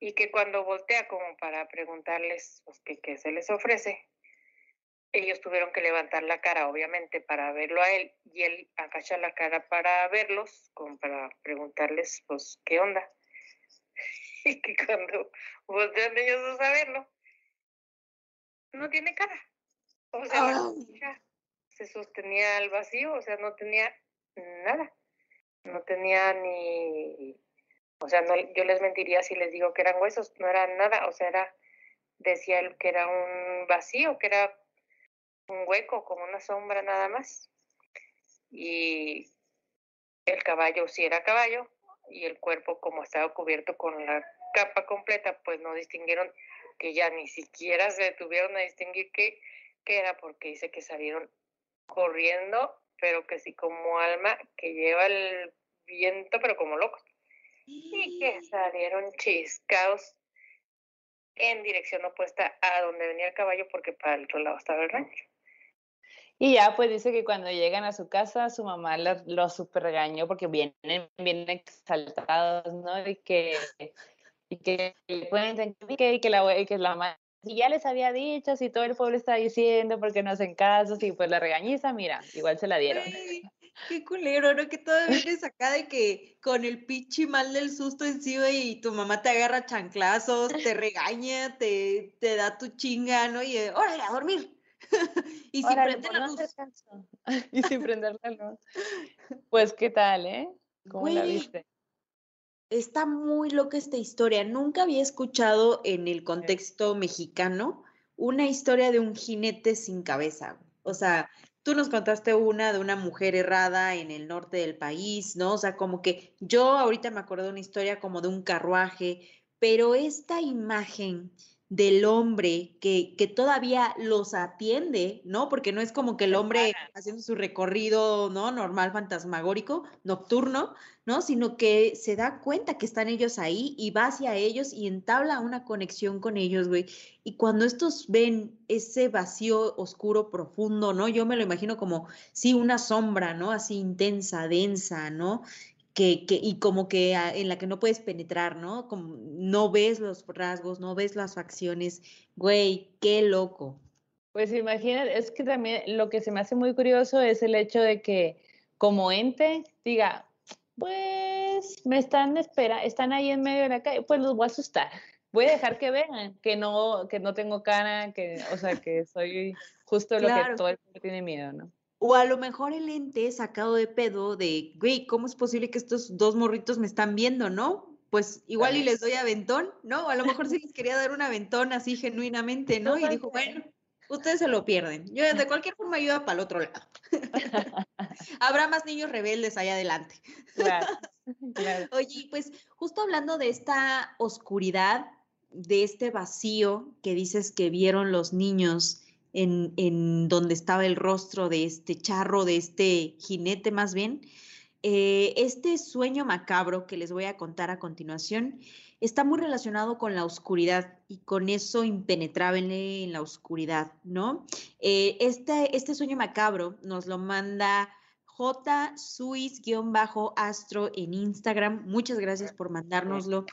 y que cuando voltea como para preguntarles pues, qué, se les ofrece, ellos tuvieron que levantar la cara, obviamente, para verlo a él, y él agacha la cara para verlos, como para preguntarles, pues, qué onda. [LAUGHS] Y que cuando voltean ellos a verlo, no tiene cara. O sea, oh. se sostenía al vacío, o sea, no tenía nada. No tenía ni o sea, no, yo les mentiría si les digo que eran huesos, no eran nada, o sea, era, decía él que era un vacío, que era un hueco, como una sombra nada más. Y el caballo sí era caballo, y el cuerpo, como estaba cubierto con la capa completa, pues no distinguieron que ya ni siquiera se detuvieron a distinguir qué, qué era, porque dice que salieron corriendo, pero que sí como alma que lleva el viento, pero como locos. Y que salieron chiscados en dirección opuesta a donde venía el caballo, porque para el otro lado estaba el rancho. Y ya pues dice que cuando llegan a su casa, su mamá los, los super regañó porque vienen, vienen exaltados, ¿no? Y que, y que pueden que, que la, que la mamá ya les había dicho, si todo el pueblo está diciendo, porque no hacen caso, y pues la regañiza, mira, igual se la dieron. Qué culero, ¿no? Que todo vienes [LAUGHS] acá de que con el pichi mal del susto encima y tu mamá te agarra chanclazos, te regaña, te, te da tu chinga, ¿no? Y órale, a dormir. [LAUGHS] [LAUGHS] y sin prender la luz. y sin prender la luz. Pues, ¿qué tal, eh? ¿Cómo la viste? Está muy loca esta historia. Nunca había escuchado en el contexto mexicano una historia de un jinete sin cabeza. O sea, tú nos contaste una de una mujer errada en el norte del país, ¿no? O sea, como que yo ahorita me acuerdo de una historia como de un carruaje, pero esta imagen del hombre que, que, todavía los atiende, ¿no? Porque no es como que el hombre haciendo su recorrido, ¿no? Normal, fantasmagórico, nocturno, ¿no? Sino que se da cuenta que están ellos ahí y va hacia ellos y entabla una conexión con ellos, güey. Y cuando estos ven ese vacío oscuro, profundo, ¿no? Yo me lo imagino como, sí, una sombra, ¿no? Así intensa, densa, ¿no? Que, que, y como que en la que no puedes penetrar, ¿no? Como no ves los rasgos, no ves las facciones. Güey, qué loco. Pues imagínate, es que también lo que se me hace muy curioso es el hecho de que como ente diga, pues me están espera, están ahí en medio de la calle, pues los voy a asustar. Voy a dejar que vean que no, que no tengo cara, que, o sea, que soy justo lo que todo el mundo tiene miedo, ¿no? O a lo mejor el ente sacado de pedo de, güey, ¿cómo es posible que estos dos morritos me están viendo, no? Pues igual y les doy aventón, ¿no? A lo mejor sí les quería dar un aventón así genuinamente, ¿no? Y dijo, bueno, ustedes se lo pierden. Yo de cualquier forma ayuda para el otro lado. [LAUGHS] Habrá más niños rebeldes allá adelante. Claro, [LAUGHS] Oye, pues justo hablando de esta oscuridad, de este vacío que dices que vieron los niños en, donde estaba el rostro de este charro, de este jinete más bien. Eh, este sueño macabro que les voy a contar a continuación está muy relacionado con la oscuridad y con eso impenetrable en la oscuridad, ¿no? Eh, este, este sueño macabro nos lo manda J Suis-astro en Instagram. Muchas gracias por mandárnoslo.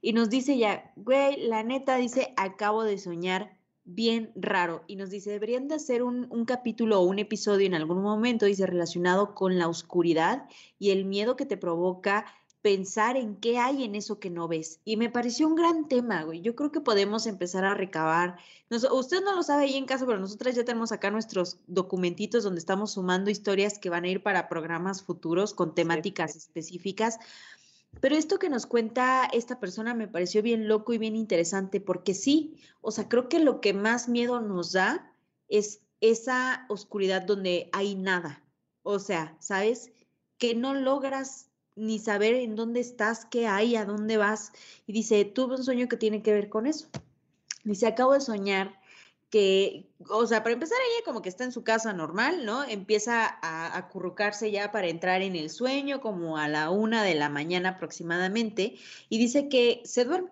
Y nos dice ya, güey, la neta dice, acabo de soñar bien raro y nos dice, deberían de hacer un, capítulo o un episodio en algún momento, dice, relacionado con la oscuridad y el miedo que te provoca pensar en qué hay en eso que no ves. Y me pareció un gran tema, güey. Yo creo que podemos empezar a recabar. usted no lo sabe ahí en casa, pero nosotras ya tenemos acá nuestros documentitos donde estamos sumando historias que van a ir para programas futuros con temáticas específicas pero esto que nos cuenta esta persona me pareció bien loco y bien interesante, porque sí, o sea, creo que lo que más miedo nos da es esa oscuridad donde hay nada. O sea, ¿sabes? Que no logras ni saber en dónde estás, qué hay, a dónde vas. Y dice, tuve un sueño que tiene que ver con eso. Dice, acabo de soñar que, o sea, para empezar ella como que está en su casa normal, ¿no? Empieza a acurrucarse ya para entrar en el sueño como a la una de la mañana aproximadamente y dice que se duerme,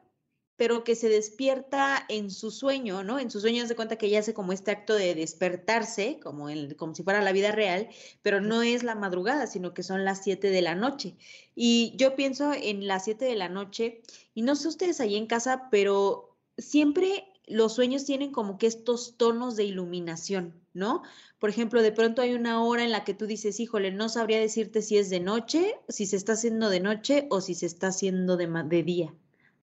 pero que se despierta en su sueño, ¿no? En su sueño se cuenta que ella hace como este acto de despertarse, como, en, como si fuera la vida real, pero no es la madrugada, sino que son las siete de la noche. Y yo pienso en las siete de la noche, y no sé ustedes ahí en casa, pero siempre los sueños tienen como que estos tonos de iluminación, ¿no? Por ejemplo, de pronto hay una hora en la que tú dices, híjole, no sabría decirte si es de noche, si se está haciendo de noche o si se está haciendo de, de día,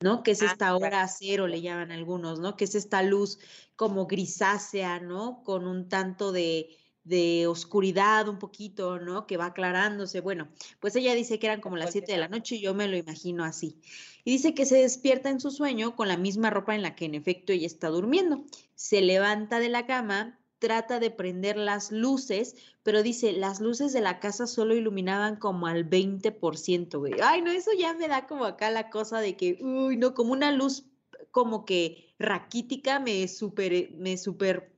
¿no? Que es ah, esta hora cero, le llaman algunos, ¿no? Que es esta luz como grisácea, ¿no? Con un tanto de, de oscuridad un poquito, ¿no? Que va aclarándose. Bueno, pues ella dice que eran como las 7 de la noche y yo me lo imagino así. Y dice que se despierta en su sueño con la misma ropa en la que en efecto ella está durmiendo. Se levanta de la cama, trata de prender las luces, pero dice, las luces de la casa solo iluminaban como al 20%, güey. Ay, no, eso ya me da como acá la cosa de que, uy, no, como una luz como que raquítica me super, me super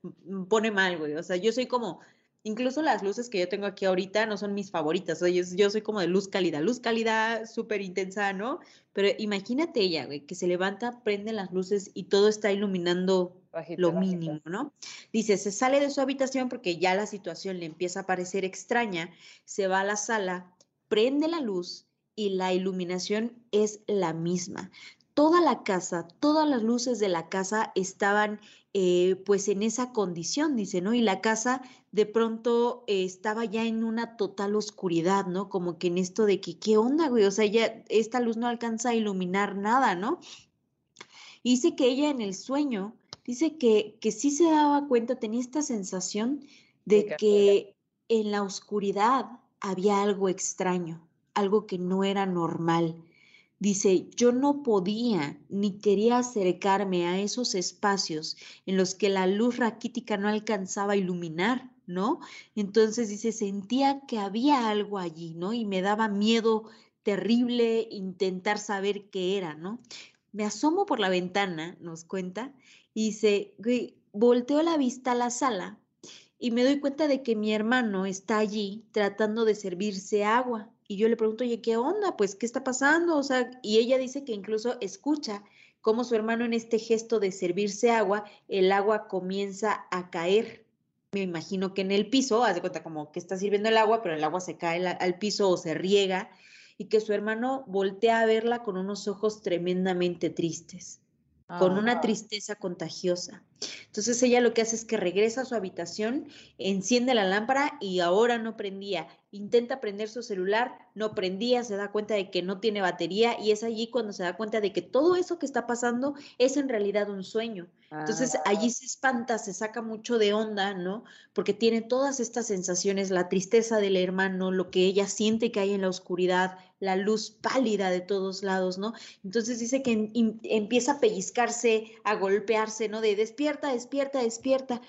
pone mal, güey. O sea, yo soy como, incluso las luces que yo tengo aquí ahorita no son mis favoritas. Oye, yo soy como de luz cálida, luz cálida súper intensa, ¿no? Pero imagínate ella, güey, que se levanta, prende las luces y todo está iluminando lo mínimo, ¿no? Dice, se sale de su habitación porque ya la situación le empieza a parecer extraña, se va a la sala, prende la luz y la iluminación es la misma. Toda la casa, todas las luces de la casa estaban eh, pues en esa condición, dice, ¿no? Y la casa de pronto eh, estaba ya en una total oscuridad, ¿no? Como que en esto de que, ¿qué onda, güey? O sea, ya esta luz no alcanza a iluminar nada, ¿no? Y dice que ella en el sueño, dice que, que sí se daba cuenta, tenía esta sensación de que en la oscuridad había algo extraño, algo que no era normal. Dice, yo no podía ni quería acercarme a esos espacios en los que la luz raquítica no alcanzaba a iluminar, ¿no? Entonces dice, sentía que había algo allí, ¿no? Y me daba miedo terrible intentar saber qué era, ¿no? Me asomo por la ventana, nos cuenta, y dice, güey, volteo la vista a la sala y me doy cuenta de que mi hermano está allí tratando de servirse agua y yo le pregunto, oye, ¿qué onda? Pues, ¿qué está pasando? O sea, y ella dice que incluso escucha cómo su hermano en este gesto de servirse agua, el agua comienza a caer. Me imagino que en el piso, haz de cuenta como que está sirviendo el agua, pero el agua se cae al piso o se riega, y que su hermano voltea a verla con unos ojos tremendamente tristes con una tristeza contagiosa. Entonces ella lo que hace es que regresa a su habitación, enciende la lámpara y ahora no prendía. Intenta prender su celular, no prendía, se da cuenta de que no tiene batería y es allí cuando se da cuenta de que todo eso que está pasando es en realidad un sueño. Entonces allí se espanta, se saca mucho de onda, ¿no? Porque tiene todas estas sensaciones, la tristeza del hermano, lo que ella siente que hay en la oscuridad, la luz pálida de todos lados, ¿no? Entonces dice que empieza a pellizcarse, a golpearse, ¿no? De despierta, despierta, despierta.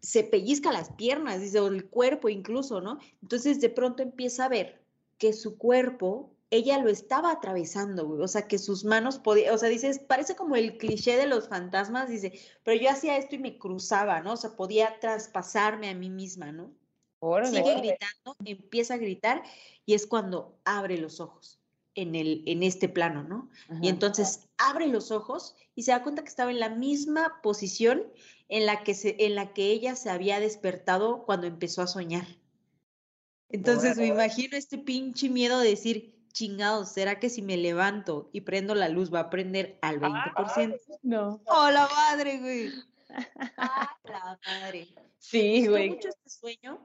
Se pellizca las piernas, dice, o el cuerpo incluso, ¿no? Entonces de pronto empieza a ver que su cuerpo ella lo estaba atravesando, güey. O sea, que sus manos podían, o sea, dices, parece como el cliché de los fantasmas, dice, pero yo hacía esto y me cruzaba, ¿no? O sea, podía traspasarme a mí misma, ¿no? Sigue gritando, empieza a gritar y es cuando abre los ojos en, el, en este plano, ¿no? Y entonces abre los ojos y se da cuenta que estaba en la misma posición en la que, se, en la que ella se había despertado cuando empezó a soñar. Entonces me imagino este pinche miedo de decir, chingados, ¿será que si me levanto y prendo la luz va a prender al 20%? no. ¡Oh, la madre, güey! [LAUGHS] ¡Ah, la madre! Sí, güey. mucho este sueño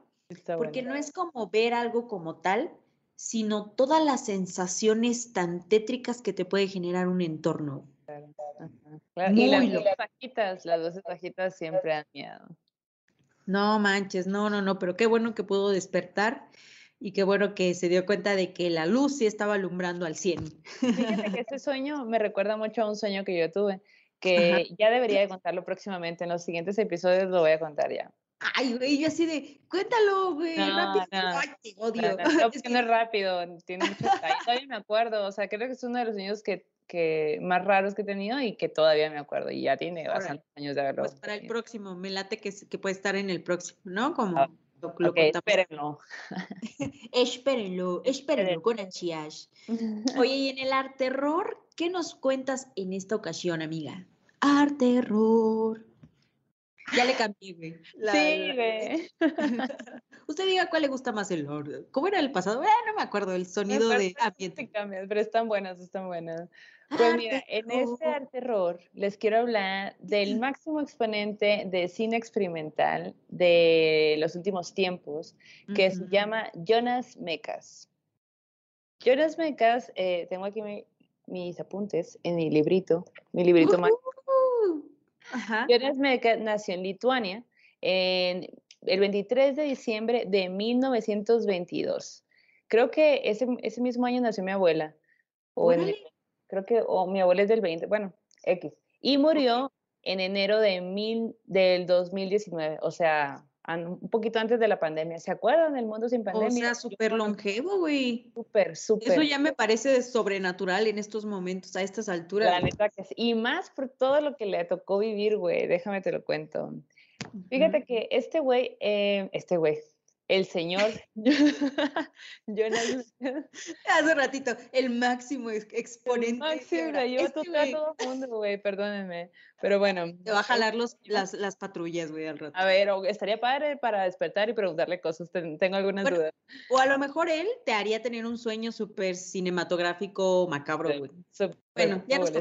porque no es como ver algo como tal, sino todas las sensaciones tan tétricas que te puede generar un entorno. y las dos bajitas, las bajitas siempre han miedo. No manches, no, no, no, pero qué bueno que pudo despertar y qué bueno que se dio cuenta de que la luz sí estaba alumbrando al 100. Fíjate que ese sueño me recuerda mucho a un sueño que yo tuve, que ya debería de contarlo próximamente, en los siguientes episodios lo voy a contar ya. Ay, güey, yo así de, cuéntalo, güey, rápido. Ay, te odio. No, [LAUGHS] es que no es rápido, tiene mucho [LAUGHS] Todavía me acuerdo, o sea, creo que es uno de los sueños que, que más raros que he tenido y que todavía me acuerdo. Y ya tiene bastantes años de haberlo. Pues para el próximo, me late que, que puede estar en el próximo, ¿no? Como ah, lo, lo okay, [LAUGHS] espérenlo. espérenlo, espérenlo con ansias. Oye, y en el arte terror, ¿qué nos cuentas en esta ocasión, amiga? Arte terror. Ya le cambié, güey. sí, güey. [LAUGHS] Usted diga cuál le gusta más el orden. ¿Cómo era el pasado? Eh, no me acuerdo, el sonido de ambiente. pero están buenas, están buenas. Pues mira, en este arte terror les quiero hablar del máximo exponente de cine experimental de los últimos tiempos, que se llama Jonas Mekas. Jonas Mekas, eh, tengo aquí mis apuntes en mi librito, mi librito más Jonas Mekas nació en Lituania en el 23 de diciembre de 1922. Creo que ese, ese mismo año nació mi abuela. O creo que o mi abuela es del 20, bueno, X. Y murió en enero de mil, del 2019, o sea, un poquito antes de la pandemia. ¿Se acuerdan del mundo sin pandemia? O sea, súper longevo, güey. Súper, súper. Eso ya me parece sobrenatural en estos momentos, a estas alturas. La neta que sí. Y más por todo lo que le tocó vivir, güey. Déjame te lo cuento. Fíjate que este güey, eh, este güey, el señor [LAUGHS] Jonas. Hace ratito, el máximo exponente. El máximo, yo este a todo el mundo, güey, perdónenme. Pero bueno. Te va a jalar los, las, las patrullas, güey, al rato. A ver, estaría padre para despertar y preguntarle cosas, tengo algunas dudas. O a lo mejor él te haría tener un sueño súper cinematográfico macabro, güey. bueno, ya nos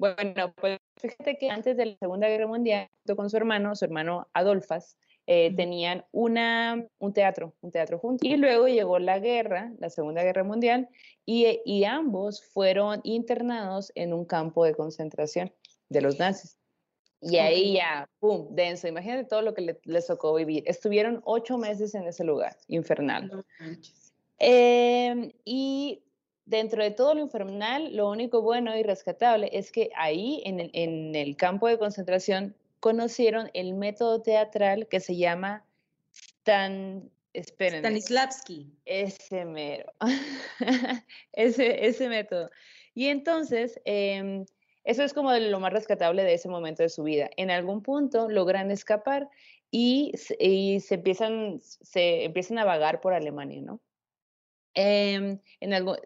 Bueno, pues fíjate que antes de la Segunda Guerra Mundial, con su hermano, su hermano Adolfas, eh, tenían una, un teatro, un teatro juntos. Y luego llegó la guerra, la Segunda Guerra Mundial, y, y ambos fueron internados en un campo de concentración de los nazis. Y ahí ya, ¡pum!, denso. Imagínate todo lo que les tocó vivir. Estuvieron ocho meses en ese lugar, infernal. Em, y dentro de todo lo infernal, lo único bueno y rescatable es que ahí, en el, en el campo de concentración, conocieron el método teatral que se llama Stan, Stanislavski. Ese mero. [LAUGHS] ese, ese método. Y entonces, em, eso es como lo más rescatable de ese momento de su vida. En algún punto logran escapar y, y se, empiezan, se empiezan a vagar por Alemania, ¿no? Em, en algo,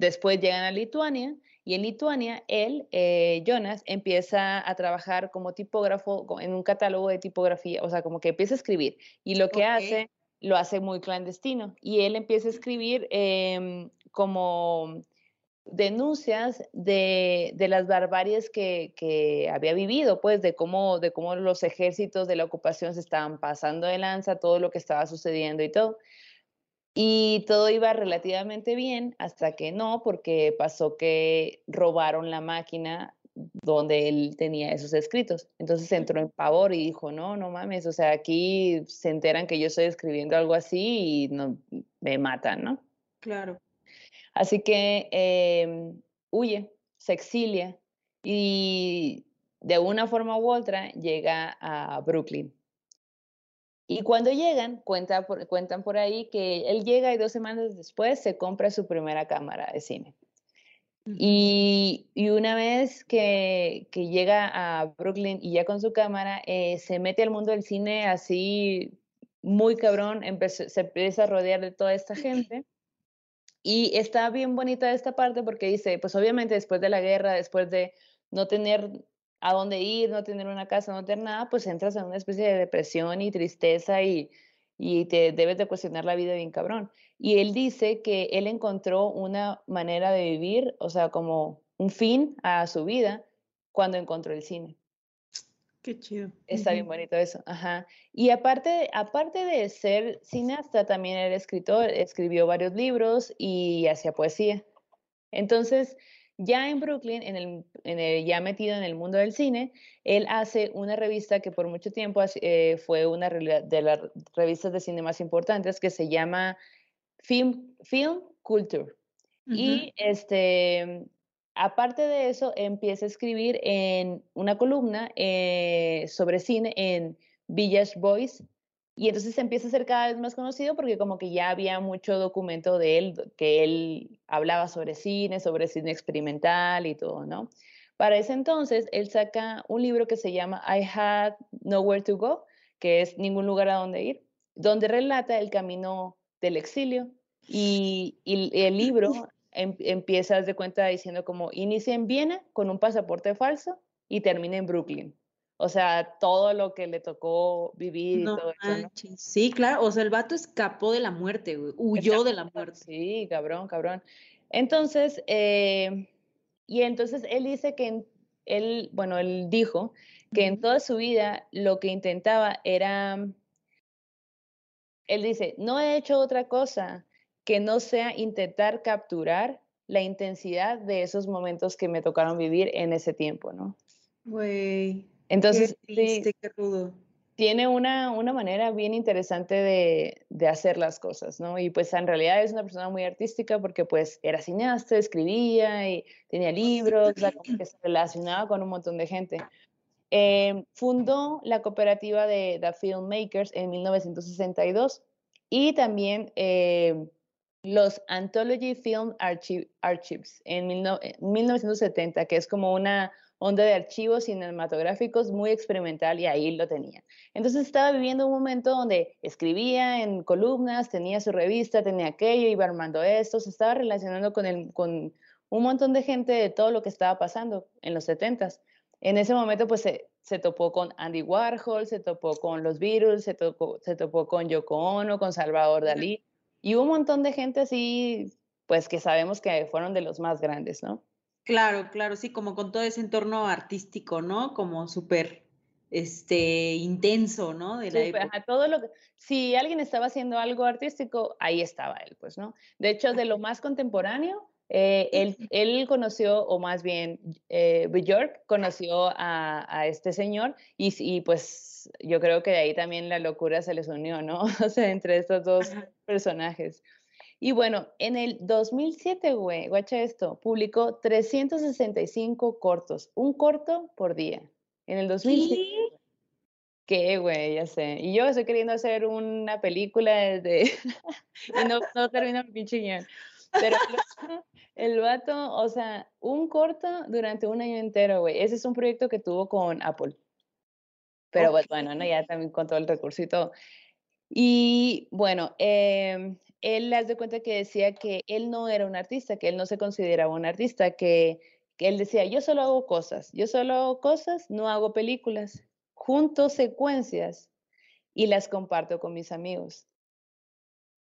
después llegan a Lituania y en Lituania, él, eh, Jonas, empieza a trabajar como tipógrafo en un catálogo de tipografía, o sea, como que empieza a escribir. Y lo que hace, lo hace muy clandestino. Y él empieza a escribir em, como denuncias de, de las barbaries que, que, había vivido, pues de cómo, de cómo los ejércitos de la ocupación se estaban pasando de lanza, todo lo que estaba sucediendo y todo. Y todo iba relativamente bien hasta que no, porque pasó que robaron la máquina donde él tenía esos escritos. Entonces entró en pavor y dijo, no, no mames, o sea, aquí se enteran que yo estoy escribiendo algo así y no, me matan, ¿no? Claro. Así que em, huye, se exilia y de una forma u otra llega a Brooklyn. Y cuando llegan, cuenta cuentan por ahí que él llega y dos semanas después se compra su primera cámara de cine. Y, una vez que, llega a Brooklyn y ya con su cámara, eh, se mete al mundo del cine así muy cabrón, se empieza a rodear de toda esta [CLEARS THROAT] gente. Y está bien bonita esta parte porque dice, pues obviamente después de la guerra, después de no tener a dónde ir, no tener una casa, no tener nada, pues entras en una especie de depresión y tristeza y, y te debes de cuestionar la vida bien cabrón. Y él dice que él encontró una manera de vivir, o sea, como un fin a su vida cuando encontró el cine. Qué chido. Está bien bonito eso, ajá. Y aparte, aparte de ser cineasta, también era escritor, escribió varios libros y hacía poesía. Entonces, ya en Brooklyn, en el, ya metido en el mundo del cine, él hace una revista que por mucho tiempo eh, fue una de las revistas de cine más importantes que se llama Film, Film Culture. Y este, aparte de eso, empieza a escribir en una columna eh, sobre cine en Village Boys, y entonces se empieza a ser cada vez más conocido porque como que ya había mucho documento de él, que él hablaba sobre cine, sobre cine experimental y todo, ¿no? Para ese entonces, él saca un libro que se llama I Had Nowhere to Go, que es Ningún lugar a donde ir, donde relata el camino del exilio. Y, el libro [LAUGHS] em, empieza, de cuenta, diciendo como inicia en Viena con un pasaporte falso y termina en Brooklyn. O sea, todo lo que le tocó vivir y todo eso. ¿no? Sí, claro. O sea, el vato escapó de la muerte, Huyó de la muerte. Sí, cabrón, cabrón. Entonces, eh, y entonces él dice que él, bueno, él dijo que en toda su vida lo que intentaba era, él dice, no he hecho otra cosa que no sea intentar capturar la intensidad de esos momentos que me tocaron vivir en ese tiempo, ¿no? Güey. Entonces, rudo. tiene una, una, manera bien interesante de, de, hacer las cosas, ¿no? Y pues en realidad es una persona muy artística porque pues era cineasta, escribía y tenía libros, o sea, como que se relacionaba con un montón de gente. eh, fundó la cooperativa de The Filmmakers en 1962 y también eh, los Anthology Film Archives en 1970, que es como una onda de archivos cinematográficos muy experimental y ahí lo tenía. Entonces estaba viviendo un momento donde escribía en columnas, tenía su revista, tenía aquello, iba armando esto, se estaba relacionando con, el, con un montón de gente de todo lo que estaba pasando en los 70s. En ese momento pues se, se topó con Andy Warhol, se topó con los Beatles, se topó, se topó con Yoko Ono, con Salvador Dalí y un montón de gente así pues que sabemos que fueron de los más grandes, ¿no? Claro, claro, sí, como con todo ese entorno artístico, ¿no? Como súper este intenso, ¿no? De la todo lo que, si alguien estaba haciendo algo artístico, ahí estaba él, pues, ¿no? De hecho, de lo más contemporáneo, eh, él, él, conoció, o más bien, eh, Björk conoció a, a, este señor y, y, pues yo creo que de ahí también la locura se les unió, ¿no? [LAUGHS] O sea, entre estos dos personajes. Y bueno, en el 2007, güey, guacha esto, publicó 365 cortos, un corto por día. En el 2007. ¿Qué? güey? Ya sé. Y yo estoy queriendo hacer una película de... [LAUGHS] y no, no termino mi pinche guion. Pero el vato, o sea, un corto durante un año entero, güey. Ese es un proyecto que tuvo con Apple. Pero pues, bueno, ¿no? ya también con todo el recurso y todo. Y bueno, eh, él las de cuenta que decía que él no era un artista, que él no se consideraba un artista, que, que él decía, yo solo hago cosas, yo solo hago cosas, no hago películas, junto secuencias y las comparto con mis amigos.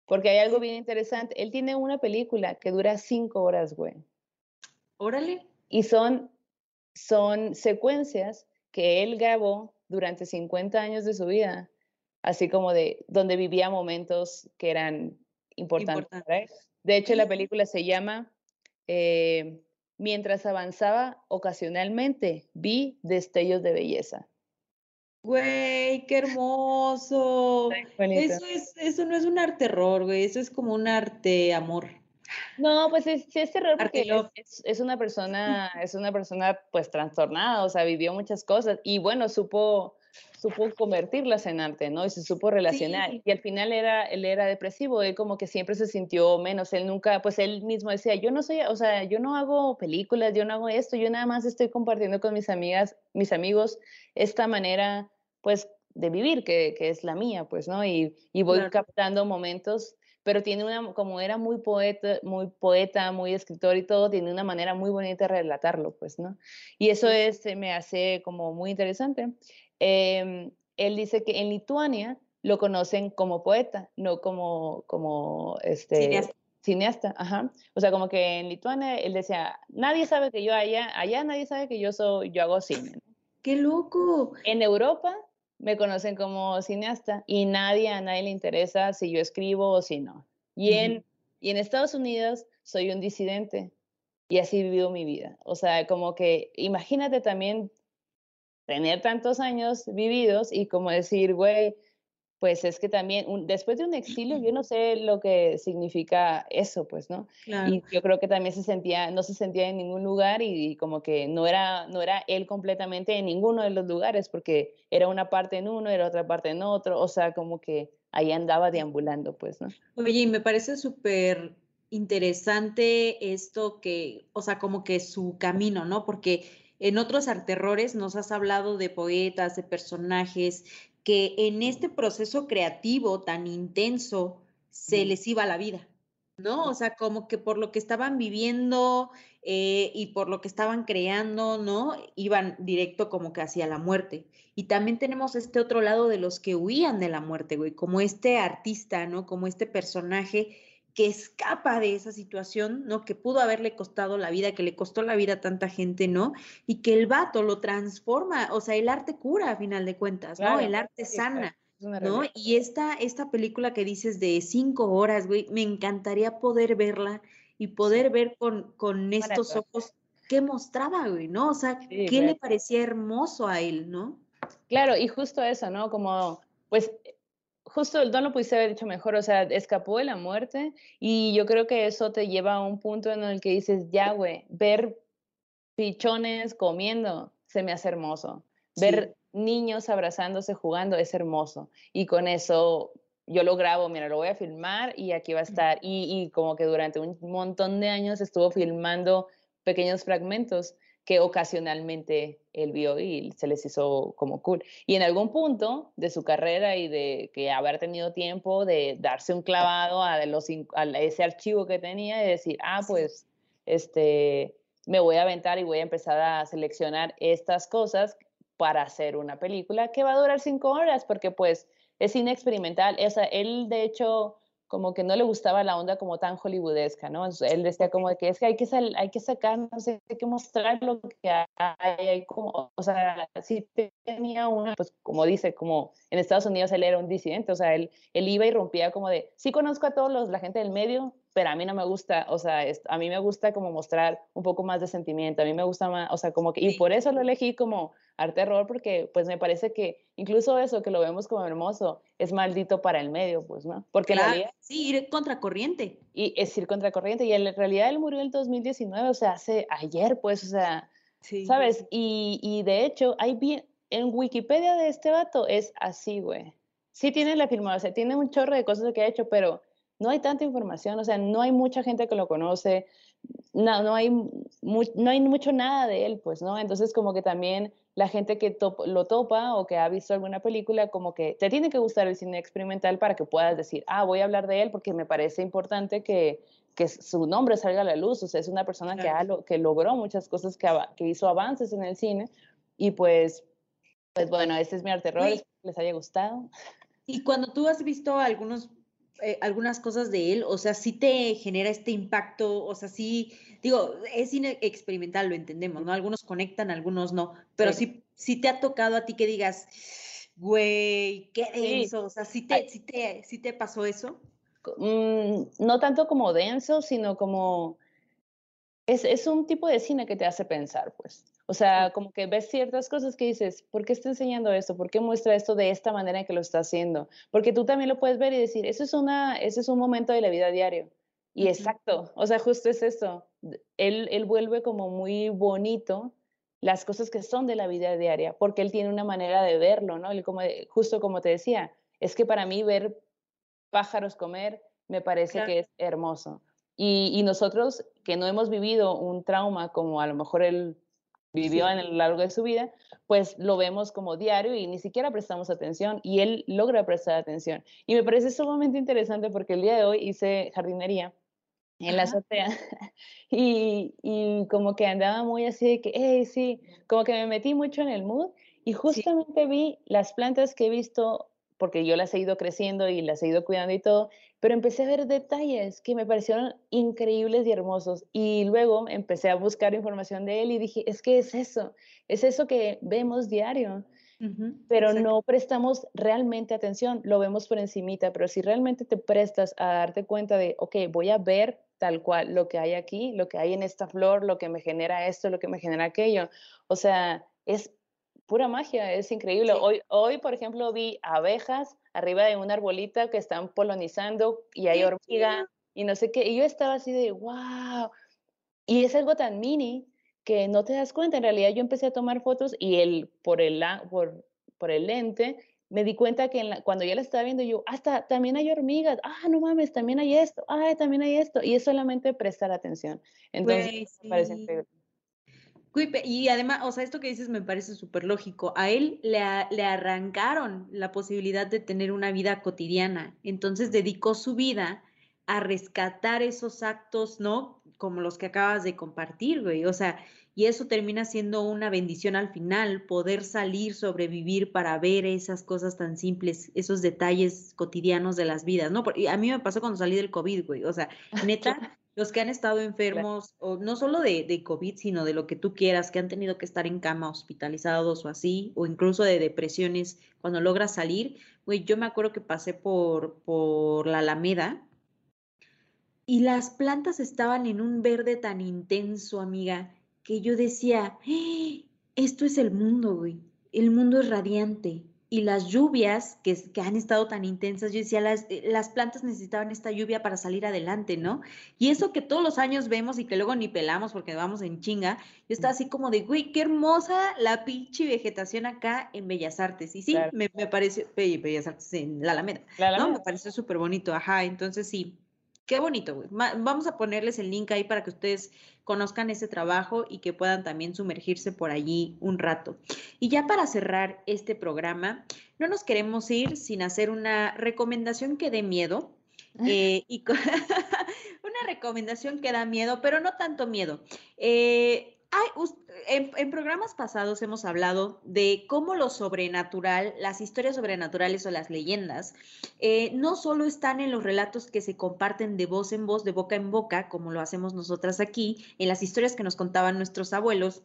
Porque hay algo bien interesante. Él tiene una película que dura cinco horas, güey. Órale. Y son, son secuencias que él grabó durante 50 años de su vida, así como de donde vivía momentos que eran importante. De hecho, la película se llama eh, Mientras avanzaba, ocasionalmente vi destellos de belleza. Güey, qué hermoso. Eso, es, eso no es un arte terror, güey, eso es como un arte amor. No, pues sí es terror porque es, es, una persona, [LAUGHS] es una persona pues trastornada, o sea, vivió muchas cosas y bueno, supo, supo convertirlas en arte, ¿no? Y se supo relacionar. Y al final era, él era depresivo, él como que siempre se sintió menos, él nunca, pues él mismo decía, yo no soy, o sea, yo no hago películas, yo no hago esto, yo nada más estoy compartiendo con mis amigas, mis amigos, esta manera, pues, de vivir, que, que es la mía, pues, ¿no? Y, y voy captando momentos pero tiene una, como era muy poeta, muy poeta, muy escritor y todo, tiene una manera muy bonita de relatarlo, pues, ¿no? Y eso es, me hace como muy interesante. Em, él dice que en Lituania lo conocen como poeta, no como, como este, cineasta. Ajá. O sea, como que en Lituania él decía, nadie sabe que yo allá, allá nadie sabe que yo soy, yo hago cine. ¡Qué loco! En Europa me conocen como cineasta y nadie, a nadie le interesa si yo escribo o si no. Y en, y en Estados Unidos soy un disidente y así vivido mi vida. O sea, como que imagínate también tener tantos años vividos y como decir, güey, pues es que también después de un exilio yo no [CLEARS THROAT] sé lo que significa eso, pues, ¿no? Y yo creo que también se sentía, no se sentía en ningún lugar y, como que no era, no era él completamente en ninguno de los lugares porque era una parte en uno, era otra parte en otro, o sea, como que ahí andaba deambulando, pues, ¿no? Oye, y me parece súper interesante esto que, o sea, como que su camino, ¿no? Porque en otros arterrores nos has hablado de poetas, de personajes que en este proceso creativo tan intenso se les iba la vida, ¿no? O sea, como que por lo que estaban viviendo eh, y por lo que estaban creando, ¿no? Iban directo como que hacia la muerte. Y también tenemos este otro lado de los que huían de la muerte, güey, como este artista, ¿no? Como este personaje que escapa de esa situación, ¿no? Que pudo haberle costado la vida, que le costó la vida a tanta gente, ¿no? Y que el vato lo transforma, o sea, el arte cura a final de cuentas, ¿no? El arte sana. ¿No? Y esta, esta película que dices de cinco horas, güey, me encantaría poder verla y poder ver con, con estos ojos qué mostraba, güey, ¿no? O sea, qué le parecía hermoso a él, ¿no? Claro, y justo eso, ¿no? Como, pues justo no lo pudiste haber dicho mejor, o sea, escapó de la muerte y yo creo que eso te lleva a un punto en el que dices, ya, güey, ver pichones comiendo se me hace hermoso. ver niños abrazándose, jugando, es hermoso. Y con eso yo lo grabo, mira, lo voy a filmar y aquí va a estar. Y, y como que durante un montón de años estuvo filmando pequeños fragmentos que ocasionalmente él vio y se les hizo como cool. Y en algún punto de su carrera y de que haber tenido tiempo de darse un clavado a, los, a ese archivo que tenía y decir, ah, pues, este, me voy a aventar y voy a empezar a seleccionar estas cosas para hacer una película que va a durar cinco horas, porque pues es cine experimental. O sea, él de hecho como que no le gustaba la onda como tan hollywoodesca, ¿no? él decía como de que es que hay que, hay que sacar, no sé, hay que mostrar lo que hay, hay como, o sea, si tenía una, pues como dice, como en Estados Unidos él era un disidente, o sea, él, él iba y rompía como de, sí conozco a todos los, la gente del medio, pero a mí no me gusta, o sea, a mí me gusta como mostrar un poco más de sentimiento, a mí me gusta más, o sea, como que, y por eso lo elegí como arte horror, porque pues me parece que incluso eso que lo vemos como hermoso es maldito para el medio, pues, ¿no? Porque claro, realidad, sí, ir contracorriente. Y es ir contracorriente, y en realidad él murió en el 2019, o sea, hace ayer, pues, o sea, ¿sabes? Y, y de hecho, hay bien, en Wikipedia de este vato es así, güey. Sí tiene la firma, o sea, tiene un chorro de cosas que ha hecho, pero no hay tanta información, o sea, no hay mucha gente que lo conoce, no, no, hay, no hay mucho nada de él, pues, ¿no? Entonces, como que también la gente que lo topa o que ha visto alguna película, como que te tiene que gustar el cine experimental para que puedas decir, ah, voy a hablar de él porque me parece importante que, que su nombre salga a la luz, o sea, es una persona que, ha, que logró muchas cosas, que, que hizo avances en el cine, y pues, pues bueno, este es mi arte error, espero que les haya gustado. Y cuando tú has visto algunos eh, algunas cosas de él, o sea, sí te genera este impacto, o sea, sí, digo, es cine experimental, lo entendemos, ¿no? Algunos conectan, algunos no, pero sí, sí, te ha tocado a ti que digas, güey, qué denso, o sea, sí te, sí te, sí te pasó eso. Mm, no tanto como denso, sino como, es, es un tipo de cine que te hace pensar, pues. O sea, como que ves ciertas cosas que dices, ¿por qué está enseñando esto? ¿Por qué muestra esto de esta manera en que lo está haciendo? Porque tú también lo puedes ver y decir, eso es, una, ese es un momento de la vida diario. Y exacto, o sea, justo es esto. Él, él vuelve como muy bonito las cosas que son de la vida diaria, porque él tiene una manera de verlo, ¿no? Él como, justo como te decía, es que para mí ver pájaros comer me parece que es hermoso. Y, y, nosotros que no hemos vivido un trauma como a lo mejor él vivió en el largo de su vida, pues lo vemos como diario y ni siquiera prestamos atención y él logra prestar atención. Y me parece sumamente interesante porque el día de hoy hice jardinería en la azotea [LAUGHS] y, y, como que andaba muy así de que, hey, sí, como que me metí mucho en el mood y justamente vi las plantas que he visto porque yo las he ido creciendo y las he ido cuidando y todo, pero empecé a ver detalles que me parecieron increíbles y hermosos. Y luego empecé a buscar información de él y dije, es que es eso, es eso que vemos diario. pero no prestamos realmente atención, lo vemos por encimita, pero si realmente te prestas a darte cuenta de, ok, voy a ver tal cual lo que hay aquí, lo que hay en esta flor, lo que me genera esto, lo que me genera aquello, o sea, es pura magia, es increíble. Hoy, hoy, por ejemplo, vi abejas arriba de una arbolita que están polonizando y hay hormiga y no sé qué. Y yo estaba así de, wow. Y es algo tan mini que no te das cuenta. En realidad yo empecé a tomar fotos y el, por, el, por, por el lente me di cuenta que cuando ya la estaba viendo yo, hasta también hay hormigas, ah, no mames, también hay esto, ah, también hay esto. Y es solamente prestar atención. Entonces, me parece increíble. Y además, o sea, esto que dices me parece súper lógico. A él le, le, arrancaron la posibilidad de tener una vida cotidiana. Entonces dedicó su vida a rescatar esos actos, ¿no? Como los que acabas de compartir, güey. O sea, y eso termina siendo una bendición al final, poder salir, sobrevivir para ver esas cosas tan simples, esos detalles cotidianos de las vidas, ¿no? Porque a mí me pasó cuando salí del COVID, güey. O sea, [LAUGHS] neta los que han estado enfermos, o no solo de, de, COVID, sino de lo que tú quieras, que han tenido que estar en cama hospitalizados o así, o incluso de depresiones, cuando logras salir, güey, yo me acuerdo que pasé por, por la Alameda y las plantas estaban en un verde tan intenso, amiga, que yo decía, ¡Ah! esto es el mundo, güey, el mundo es radiante, y las lluvias que, que, han estado tan intensas, yo decía, las, eh, las plantas necesitaban esta lluvia para salir adelante, ¿no? Y eso que todos los años vemos y que luego ni pelamos porque vamos en chinga, yo estaba así como de, güey, qué hermosa la pinche vegetación acá en Bellas Artes. Y sí, me, me, pareció, Bellas Artes en la Alameda, la Alameda. ¿no? Me pareció súper bonito, ajá, entonces sí, Qué bonito, Vamos a ponerles el link ahí para que ustedes conozcan ese trabajo y que puedan también sumergirse por allí un rato. Y ya para cerrar este programa, no nos queremos ir sin hacer una recomendación que dé miedo. [LAUGHS] Eh, y [LAUGHS] una recomendación que da miedo, pero no tanto miedo. Eh, en, programas pasados hemos hablado de cómo lo sobrenatural, las historias sobrenaturales o las leyendas, eh, no solo están en los relatos que se comparten de voz en voz, de boca en boca, como lo hacemos nosotras aquí, en las historias que nos contaban nuestros abuelos,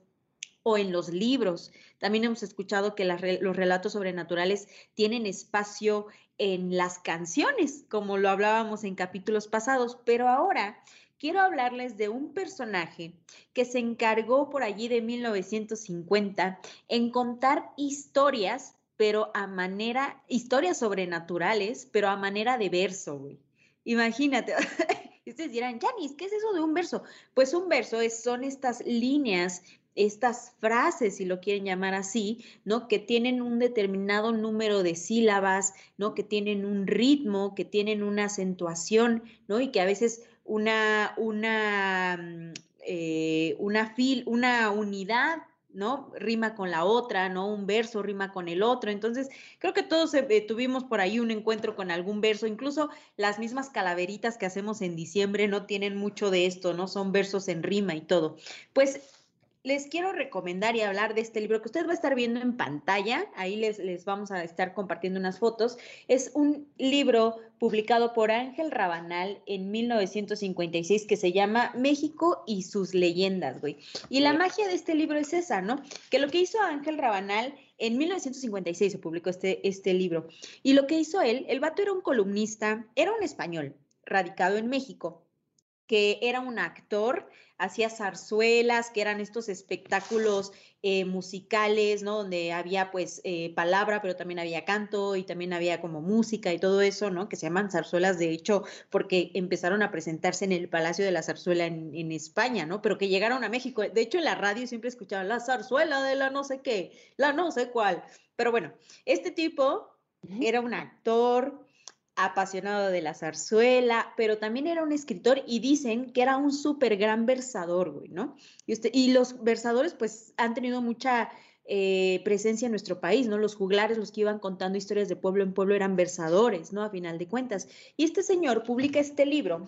o en los libros. También hemos escuchado que los relatos sobrenaturales tienen espacio en las canciones, como lo hablábamos en capítulos pasados, pero ahora quiero hablarles de un personaje que se encargó por allí de 1950 en contar historias, pero a manera, historias sobrenaturales, pero a manera de verso, güey. Imagínate. [LAUGHS] Ustedes dirán, Janis, ¿qué es eso de un verso? Pues un verso es, son estas líneas estas frases, si lo quieren llamar así, ¿no? Que tienen un determinado número de sílabas, ¿no? Que tienen un ritmo, que tienen una acentuación, ¿no? Y que a veces una, una, mm, eh, una, fil, una unidad ¿no? Rima con la otra, ¿no? Un verso rima con el otro. Entonces, creo que todos eh, tuvimos por ahí un encuentro con algún verso. Incluso las mismas calaveritas que hacemos en diciembre no tienen mucho de esto, ¿no? Son versos en rima y todo. Pues les quiero recomendar y hablar de este libro que usted va a estar viendo en pantalla. Ahí les, les, vamos a estar compartiendo unas fotos. Es un libro publicado por Ángel Rabanal en 1956 que se llama México y sus leyendas, güey. Y la magia de este libro es esa, ¿no? Que lo que hizo Ángel Rabanal en 1956 se publicó este, este libro. Y lo que hizo él, el vato era un columnista, era un español radicado en México, que era un actor hacía zarzuelas, que eran estos espectáculos eh, musicales, ¿no? Donde había pues eh, palabra, pero también había canto y también había como música y todo eso, ¿no? Que se llaman zarzuelas, de hecho, porque empezaron a presentarse en el Palacio de la Zarzuela en, en España, ¿no? Pero que llegaron a México. De hecho, en la radio siempre escuchaban la zarzuela de la no sé qué, la no sé cuál. Pero bueno, este tipo era un actor, apasionado de la zarzuela, pero también era un escritor y dicen que era un súper gran versador, güey, ¿no? Y, usted, y los versadores pues han tenido mucha eh, presencia en nuestro país, ¿no? Los juglares, los que iban contando historias de pueblo en pueblo eran versadores, ¿no? A final de cuentas. Y este señor publica este libro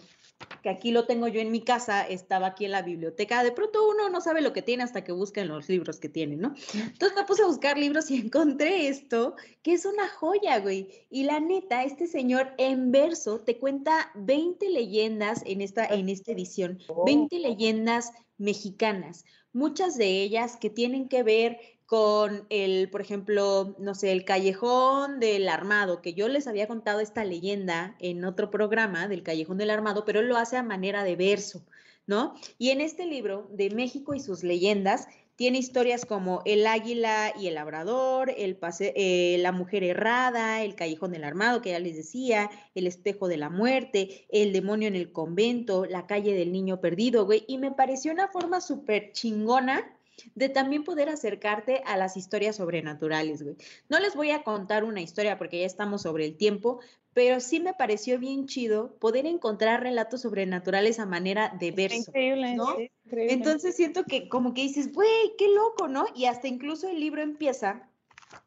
que aquí lo tengo yo en mi casa, estaba aquí en la biblioteca. De pronto uno no sabe lo que tiene hasta que busca en los libros que tiene, ¿no? Entonces me puse a buscar libros y [LAUGHS] encontré esto, que es una joya, güey. Y la neta, este señor en verso te cuenta 20 leyendas en esta, en esta edición, 20 leyendas mexicanas, muchas de ellas que tienen que ver con el, por ejemplo, no sé, el callejón del armado, que yo les había contado esta leyenda en otro programa del callejón del armado, pero él lo hace a manera de verso, ¿no? Y en este libro de México y sus leyendas, tiene historias como El águila y el labrador, el eh, La mujer errada, El callejón del armado, que ya les decía, El espejo de la muerte, El demonio en el convento, La calle del niño perdido, güey. Y me pareció una forma súper chingona de también poder acercarte a las historias sobrenaturales, güey. No les voy a contar una historia porque ya estamos sobre el tiempo, pero sí me pareció bien chido poder encontrar relatos sobrenaturales a manera de verso. Increíble, ¿no? Entonces siento que como que dices, güey, qué loco, ¿no? Y hasta incluso el libro empieza,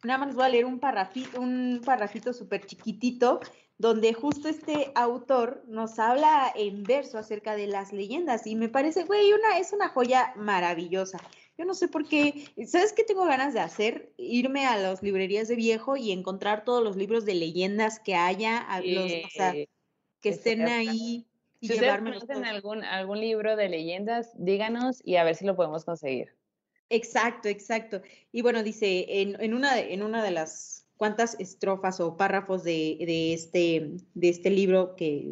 nada más voy a leer un parrafito, un parrafito súper chiquitito, donde justo este autor nos habla en verso acerca de las leyendas y me parece, güey, una, es una joya maravillosa. Yo no sé por qué. ¿Sabes qué tengo ganas de hacer? Irme a las librerías de viejo y encontrar todos los libros de leyendas que haya, los, o sea, que estén ahí. Y si ustedes conocen algún, algún libro de leyendas, díganos y a ver si lo podemos conseguir. Exacto, exacto. Y bueno, dice, en, en, una, en una de las cuantas estrofas o párrafos de, de, este, de este libro, que,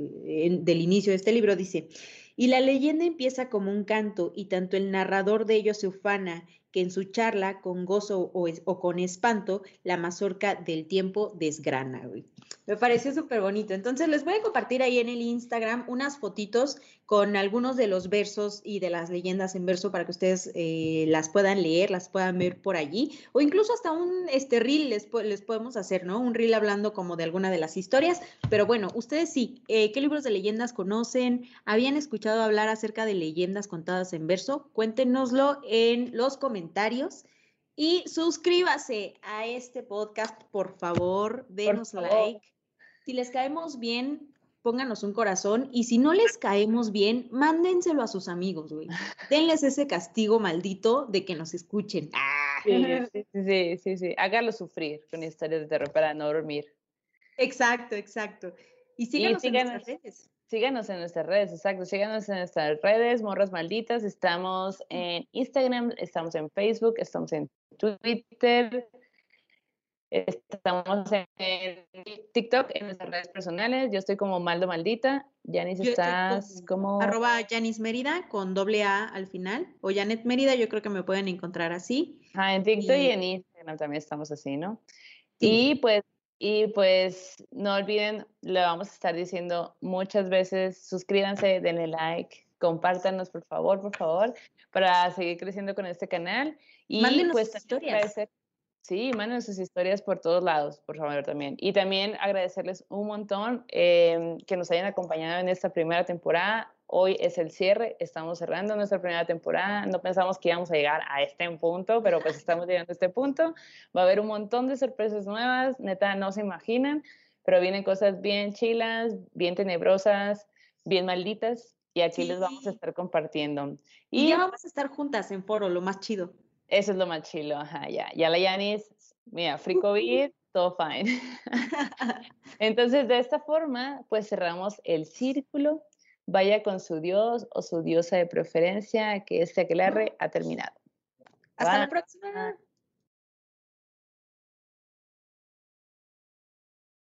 del inicio de este libro, dice, y la leyenda empieza como un canto y tanto el narrador de ello se ufana que en su charla con gozo o, con espanto la mazorca del tiempo desgrana. Me pareció súper bonito. Entonces les voy a compartir ahí en el Instagram unas fotitos con algunos de los versos y de las leyendas en verso para que ustedes eh, las puedan leer, las puedan ver por allí. O incluso hasta un este, reel les, les podemos hacer, ¿no? Un reel hablando como de alguna de las historias. Pero bueno, ustedes sí, eh, ¿qué libros de leyendas conocen? ¿Habían escuchado hablar acerca de leyendas contadas en verso? Cuéntenoslo en los comentarios. Y suscríbase a este podcast, por favor, denos like. Si les caemos bien, pónganos un corazón. Y si no les caemos bien, mándenselo a sus amigos, güey. [LAUGHS] Denles ese castigo maldito de que nos escuchen. Sí, sí, sí, sí. Hágalo sufrir con historias de terror para no dormir. Exacto, exacto. Y síganos en nuestras redes. Síganos en nuestras redes, exacto. Síganos en nuestras redes, Morras Malditas. Estamos en Instagram, estamos en Facebook, estamos en Twitter, Estamos en TikTok, en nuestras redes personales. Yo estoy como Maldo Maldita. Yanis, estás como... Arroba Yanis Mérida con doble A al final. O Janet Mérida, yo creo que me pueden encontrar así. Ah, en TikTok y, en Instagram también estamos así, ¿no? Y pues y pues no olviden, le vamos a estar diciendo muchas veces, suscríbanse, denle like, compártanos por favor, por favor, para seguir creciendo con este canal. Y Mándenos pues historias. Sí, manden sus historias por todos lados, por favor, también. Y también agradecerles un montón em, que nos hayan acompañado en esta primera temporada. Hoy es el cierre, estamos cerrando nuestra primera temporada. No pensamos que íbamos a llegar a este punto, pero pues estamos llegando a este punto. Va a haber un montón de sorpresas nuevas, neta, no se imaginan, pero vienen cosas bien chilas, bien tenebrosas, bien malditas, y aquí les vamos a estar compartiendo. Y, y ya vamos a estar juntas en foro, lo más chido. Eso es lo más chilo, ajá, ya. Ya la Yanis, mira, free COVID, [LAUGHS] todo fine. [LAUGHS] Entonces, de esta forma, pues cerramos el círculo. Vaya con su dios o su diosa de preferencia, que este aquelarre ha terminado. Hasta la próxima.